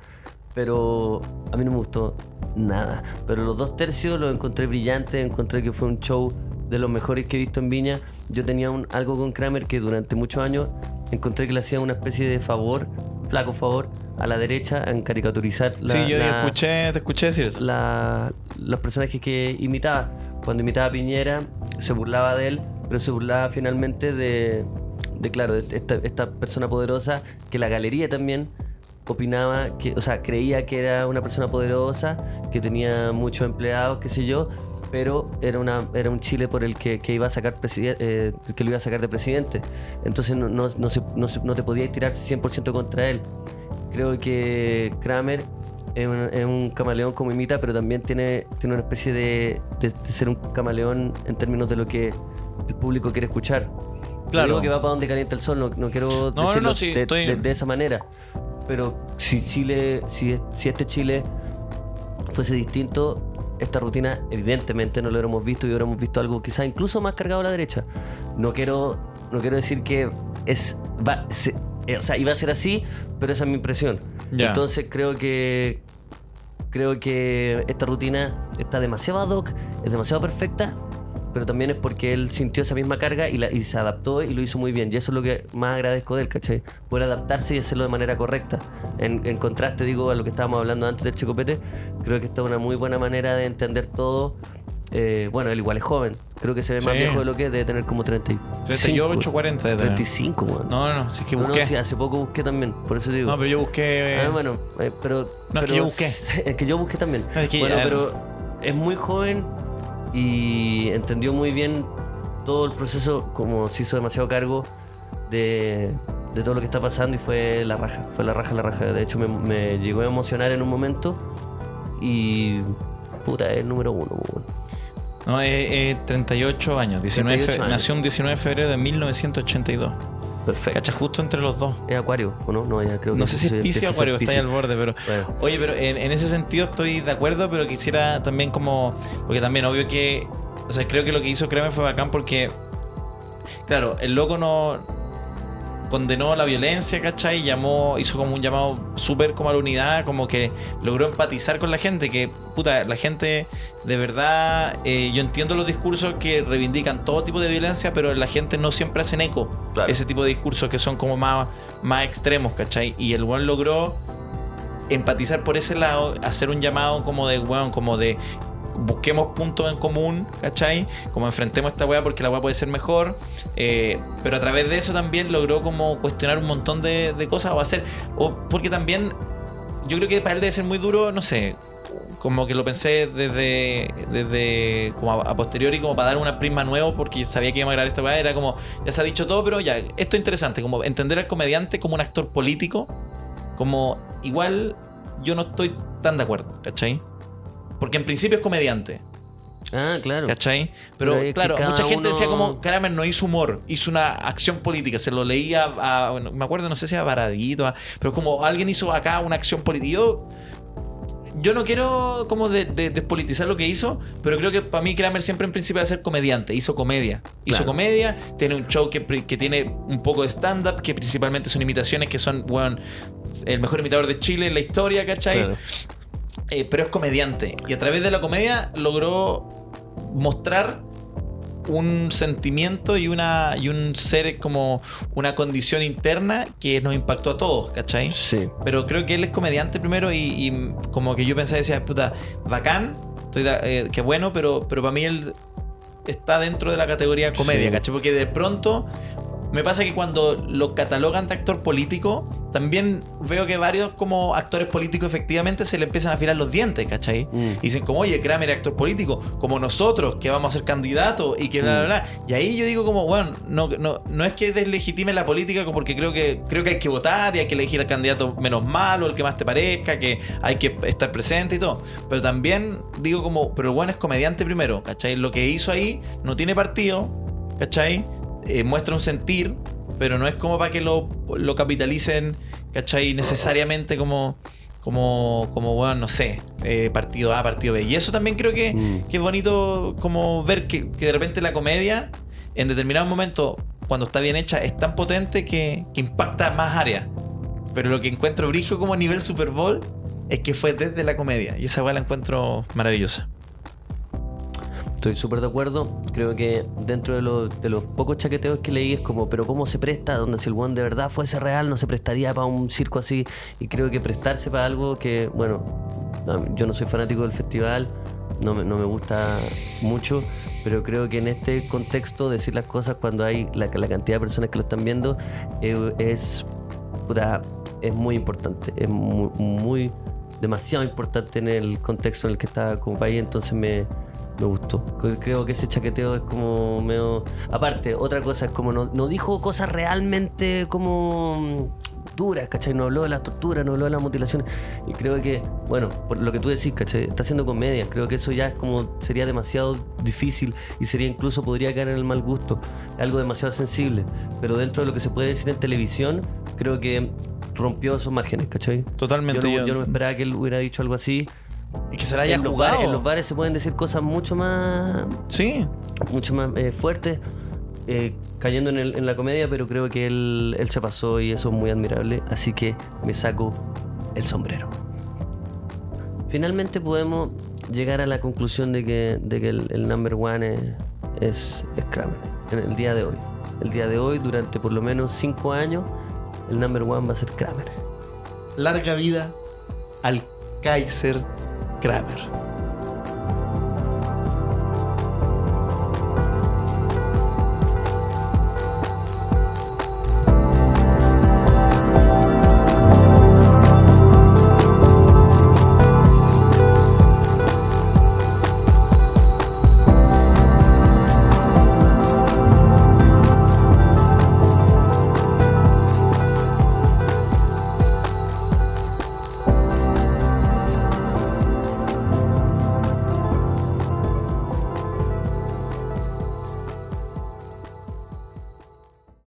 Pero a mí no me gustó nada. Pero los dos tercios los encontré brillantes. Encontré que fue un show de los mejores que he visto en Viña. Yo tenía un, algo con Kramer que durante muchos años encontré que le hacía una especie de favor, flaco favor, a la derecha en caricaturizar la, sí, yo la- escuché, te escuché decir eso. la- los personajes que imitaba. Cuando imitaba a Piñera, se burlaba de él, pero se burlaba finalmente de, de claro, de esta, esta persona poderosa que la galería también opinaba, que, o sea, creía que era una persona poderosa, que tenía muchos empleados, qué sé yo, pero era, una, era un Chile por el que, que iba a sacar eh, que lo iba a sacar de presidente. Entonces no, no, no, se- no se- no te podías tirar 100% contra él. Creo que Kramer es un, es un camaleón como imita, pero también tiene, tiene una especie de, de- de ser un camaleón en términos de lo que el público quiere escuchar. Claro. digo que va para donde calienta el sol, no, no quiero no, decirlo no, sí, de, estoy- de- de esa manera. Pero si Chile, si, si este Chile fuese distinto, esta rutina evidentemente no lo hubiéramos visto y hubiéramos visto algo quizás incluso más cargado a la derecha. No quiero, no quiero decir que es, va, se- eh, o sea, iba a ser así, pero esa es mi impresión. Entonces creo que creo que esta rutina está demasiado ad hoc, es demasiado perfecta, pero también es porque él sintió esa misma carga y, la- y se adaptó y lo hizo muy bien. Y eso es lo que más agradezco de él, ¿cachai? Poder adaptarse y hacerlo de manera correcta. En, en contraste, digo, a lo que estábamos hablando antes del Checopete, creo que esta es una muy buena manera de entender todo. Eh, bueno, él igual es joven, creo que se ve más Sí. viejo de lo que es, debe tener como 35. 38, 40 de tener. 35, weón. No, no, no, si es que No, no, busqué. sí, hace poco busqué también, por eso digo. No, pero yo busqué. Ah, bueno, eh, pero. No, es que pero- yo busqué. [LAUGHS] Es que yo busqué también. No, es que- bueno, pero es muy joven y entendió muy bien todo el proceso, como se hizo demasiado cargo de, de todo lo que está pasando y fue la raja. Fue la raja, la raja. De hecho, me, me llegó a emocionar en un momento y. Puta, es el número uno. No, eh, eh, 38 años. 19 fe- 38 años. Nació un 19 de febrero de 1982. Perfecto. Cacha justo entre los dos. ¿Es Acuario o no? No, ya creo que No sé si es ser Acuario, está ahí al borde, pero. Bueno. Oye, pero en, en ese sentido estoy de acuerdo, pero quisiera también como. Porque también, obvio que. O sea, creo que lo que hizo Kramer fue bacán porque. Claro, el loco no. Condenó la violencia, ¿cachai? Llamó, hizo como un llamado súper como a la unidad, como que logró empatizar con la gente, que puta, la gente de verdad, eh, yo entiendo los discursos que reivindican todo tipo de violencia, pero la gente no siempre hacen eco Claro. ese tipo de discursos que son como más, más extremos, ¿cachai? Y el buen logró empatizar por ese lado, hacer un llamado como de, weón, como de busquemos puntos en común, ¿cachai? Como enfrentemos esta weá porque la weá puede ser mejor. eh, pero a través de eso también logró como cuestionar un montón de, cosas o hacer. O porque también yo creo que para él debe ser muy duro, no sé. Como que lo pensé desde, desde como a, a posteriori, como para dar una prisma nuevo, porque sabía que iba a grabar esta weá. Era como, ya se ha dicho todo, pero ya, esto es interesante, como entender al comediante como un actor político, como igual yo no estoy tan de acuerdo, ¿cachai? Porque en principio es comediante, Ah, claro. ¿cachai? Pero, claro, mucha gente uno- decía como Kramer no hizo humor, hizo una acción política, se lo leía a, bueno, me acuerdo, no sé si a Baradito, a- pero como alguien hizo acá una acción política. Yo, yo no quiero como de- de- despolitizar lo que hizo, pero creo que para mí Kramer siempre en principio va a ser comediante, hizo comedia. Hizo Claro. comedia, tiene un show que, que tiene un poco de stand-up, que principalmente son imitaciones que son, bueno, el mejor imitador de Chile en la historia, ¿cachai? Claro. Eh, pero es comediante. Y a través de la comedia logró mostrar un sentimiento y una y un ser como una condición interna que nos impactó a todos, ¿cachai? Sí. Pero creo que él es comediante primero y, y como que yo pensé, decía, puta, bacán, estoy da- eh, qué bueno, pero, pero para mí él está dentro de la categoría comedia, Sí. ¿cachai? Porque de pronto me pasa que cuando lo catalogan de actor político, también veo que varios como actores políticos efectivamente se le empiezan a afilar los dientes, ¿cachai? Mm. Y dicen como, oye, Kramer es actor político, como nosotros, que vamos a ser candidatos y que bla, bla, bla. Y ahí yo digo como, bueno, no, no, no es que deslegitime la política, porque creo que, creo que hay que votar y hay que elegir al candidato menos malo, el que más te parezca, que hay que estar presente y todo. Pero también digo como, pero bueno es comediante primero, ¿cachai? Lo que hizo ahí no tiene partido, ¿cachai? Eh, muestra un sentir, pero no es como para que lo, lo capitalicen, ¿cachai? Necesariamente como, como, como bueno, no sé, eh, partido A, partido B. Y eso también creo que, Mm. que es bonito como ver que, que de repente la comedia, en determinado momento, cuando está bien hecha, es tan potente que, que impacta más áreas. Pero lo que encuentro brillo como nivel Super Bowl es que fue desde la comedia. Y esa weá la encuentro maravillosa. Estoy súper de acuerdo. Creo que dentro de, lo- de los pocos chaqueteos que leí es como, pero ¿cómo se presta? Donde si el one de verdad fuese real, no se prestaría para un circo así. Y creo que prestarse para algo que, bueno, no, yo no soy fanático del festival, no me, no me gusta mucho, pero creo que en este contexto decir las cosas cuando hay la, la cantidad de personas que lo están viendo eh, es, puta, es muy importante. Es muy, muy demasiado importante en el contexto en el que está como país, entonces me, me gustó. Creo- que ese chaqueteo es como medio... Aparte, otra cosa es como no, no dijo cosas realmente como mm, duras, ¿cachai? No habló de las torturas, no habló de las mutilaciones. Y creo que, bueno, por lo que tú decís, ¿cachai? Está haciendo comedia. Creo que eso ya es como, sería demasiado difícil y sería incluso, podría caer en el mal gusto. Algo demasiado sensible. Pero dentro de lo que se puede decir en televisión, creo que rompió esos márgenes, ¿cachai? Totalmente. Yo no, yo- yo no me esperaba que él hubiera dicho algo así. Y que se la haya en, los jugado. bares, en los bares se pueden decir cosas mucho más, Sí. mucho más eh, fuertes, eh, cayendo en, el- en la comedia, pero creo que él, él se pasó y eso es muy admirable. Así que me saco el sombrero. Finalmente podemos llegar a la conclusión de que, de que el, el number one es, es, es Kramer en el día de hoy. El día de hoy, durante por lo menos cinco años, el number one va a ser Kramer. Larga vida al Kaiser Kramer.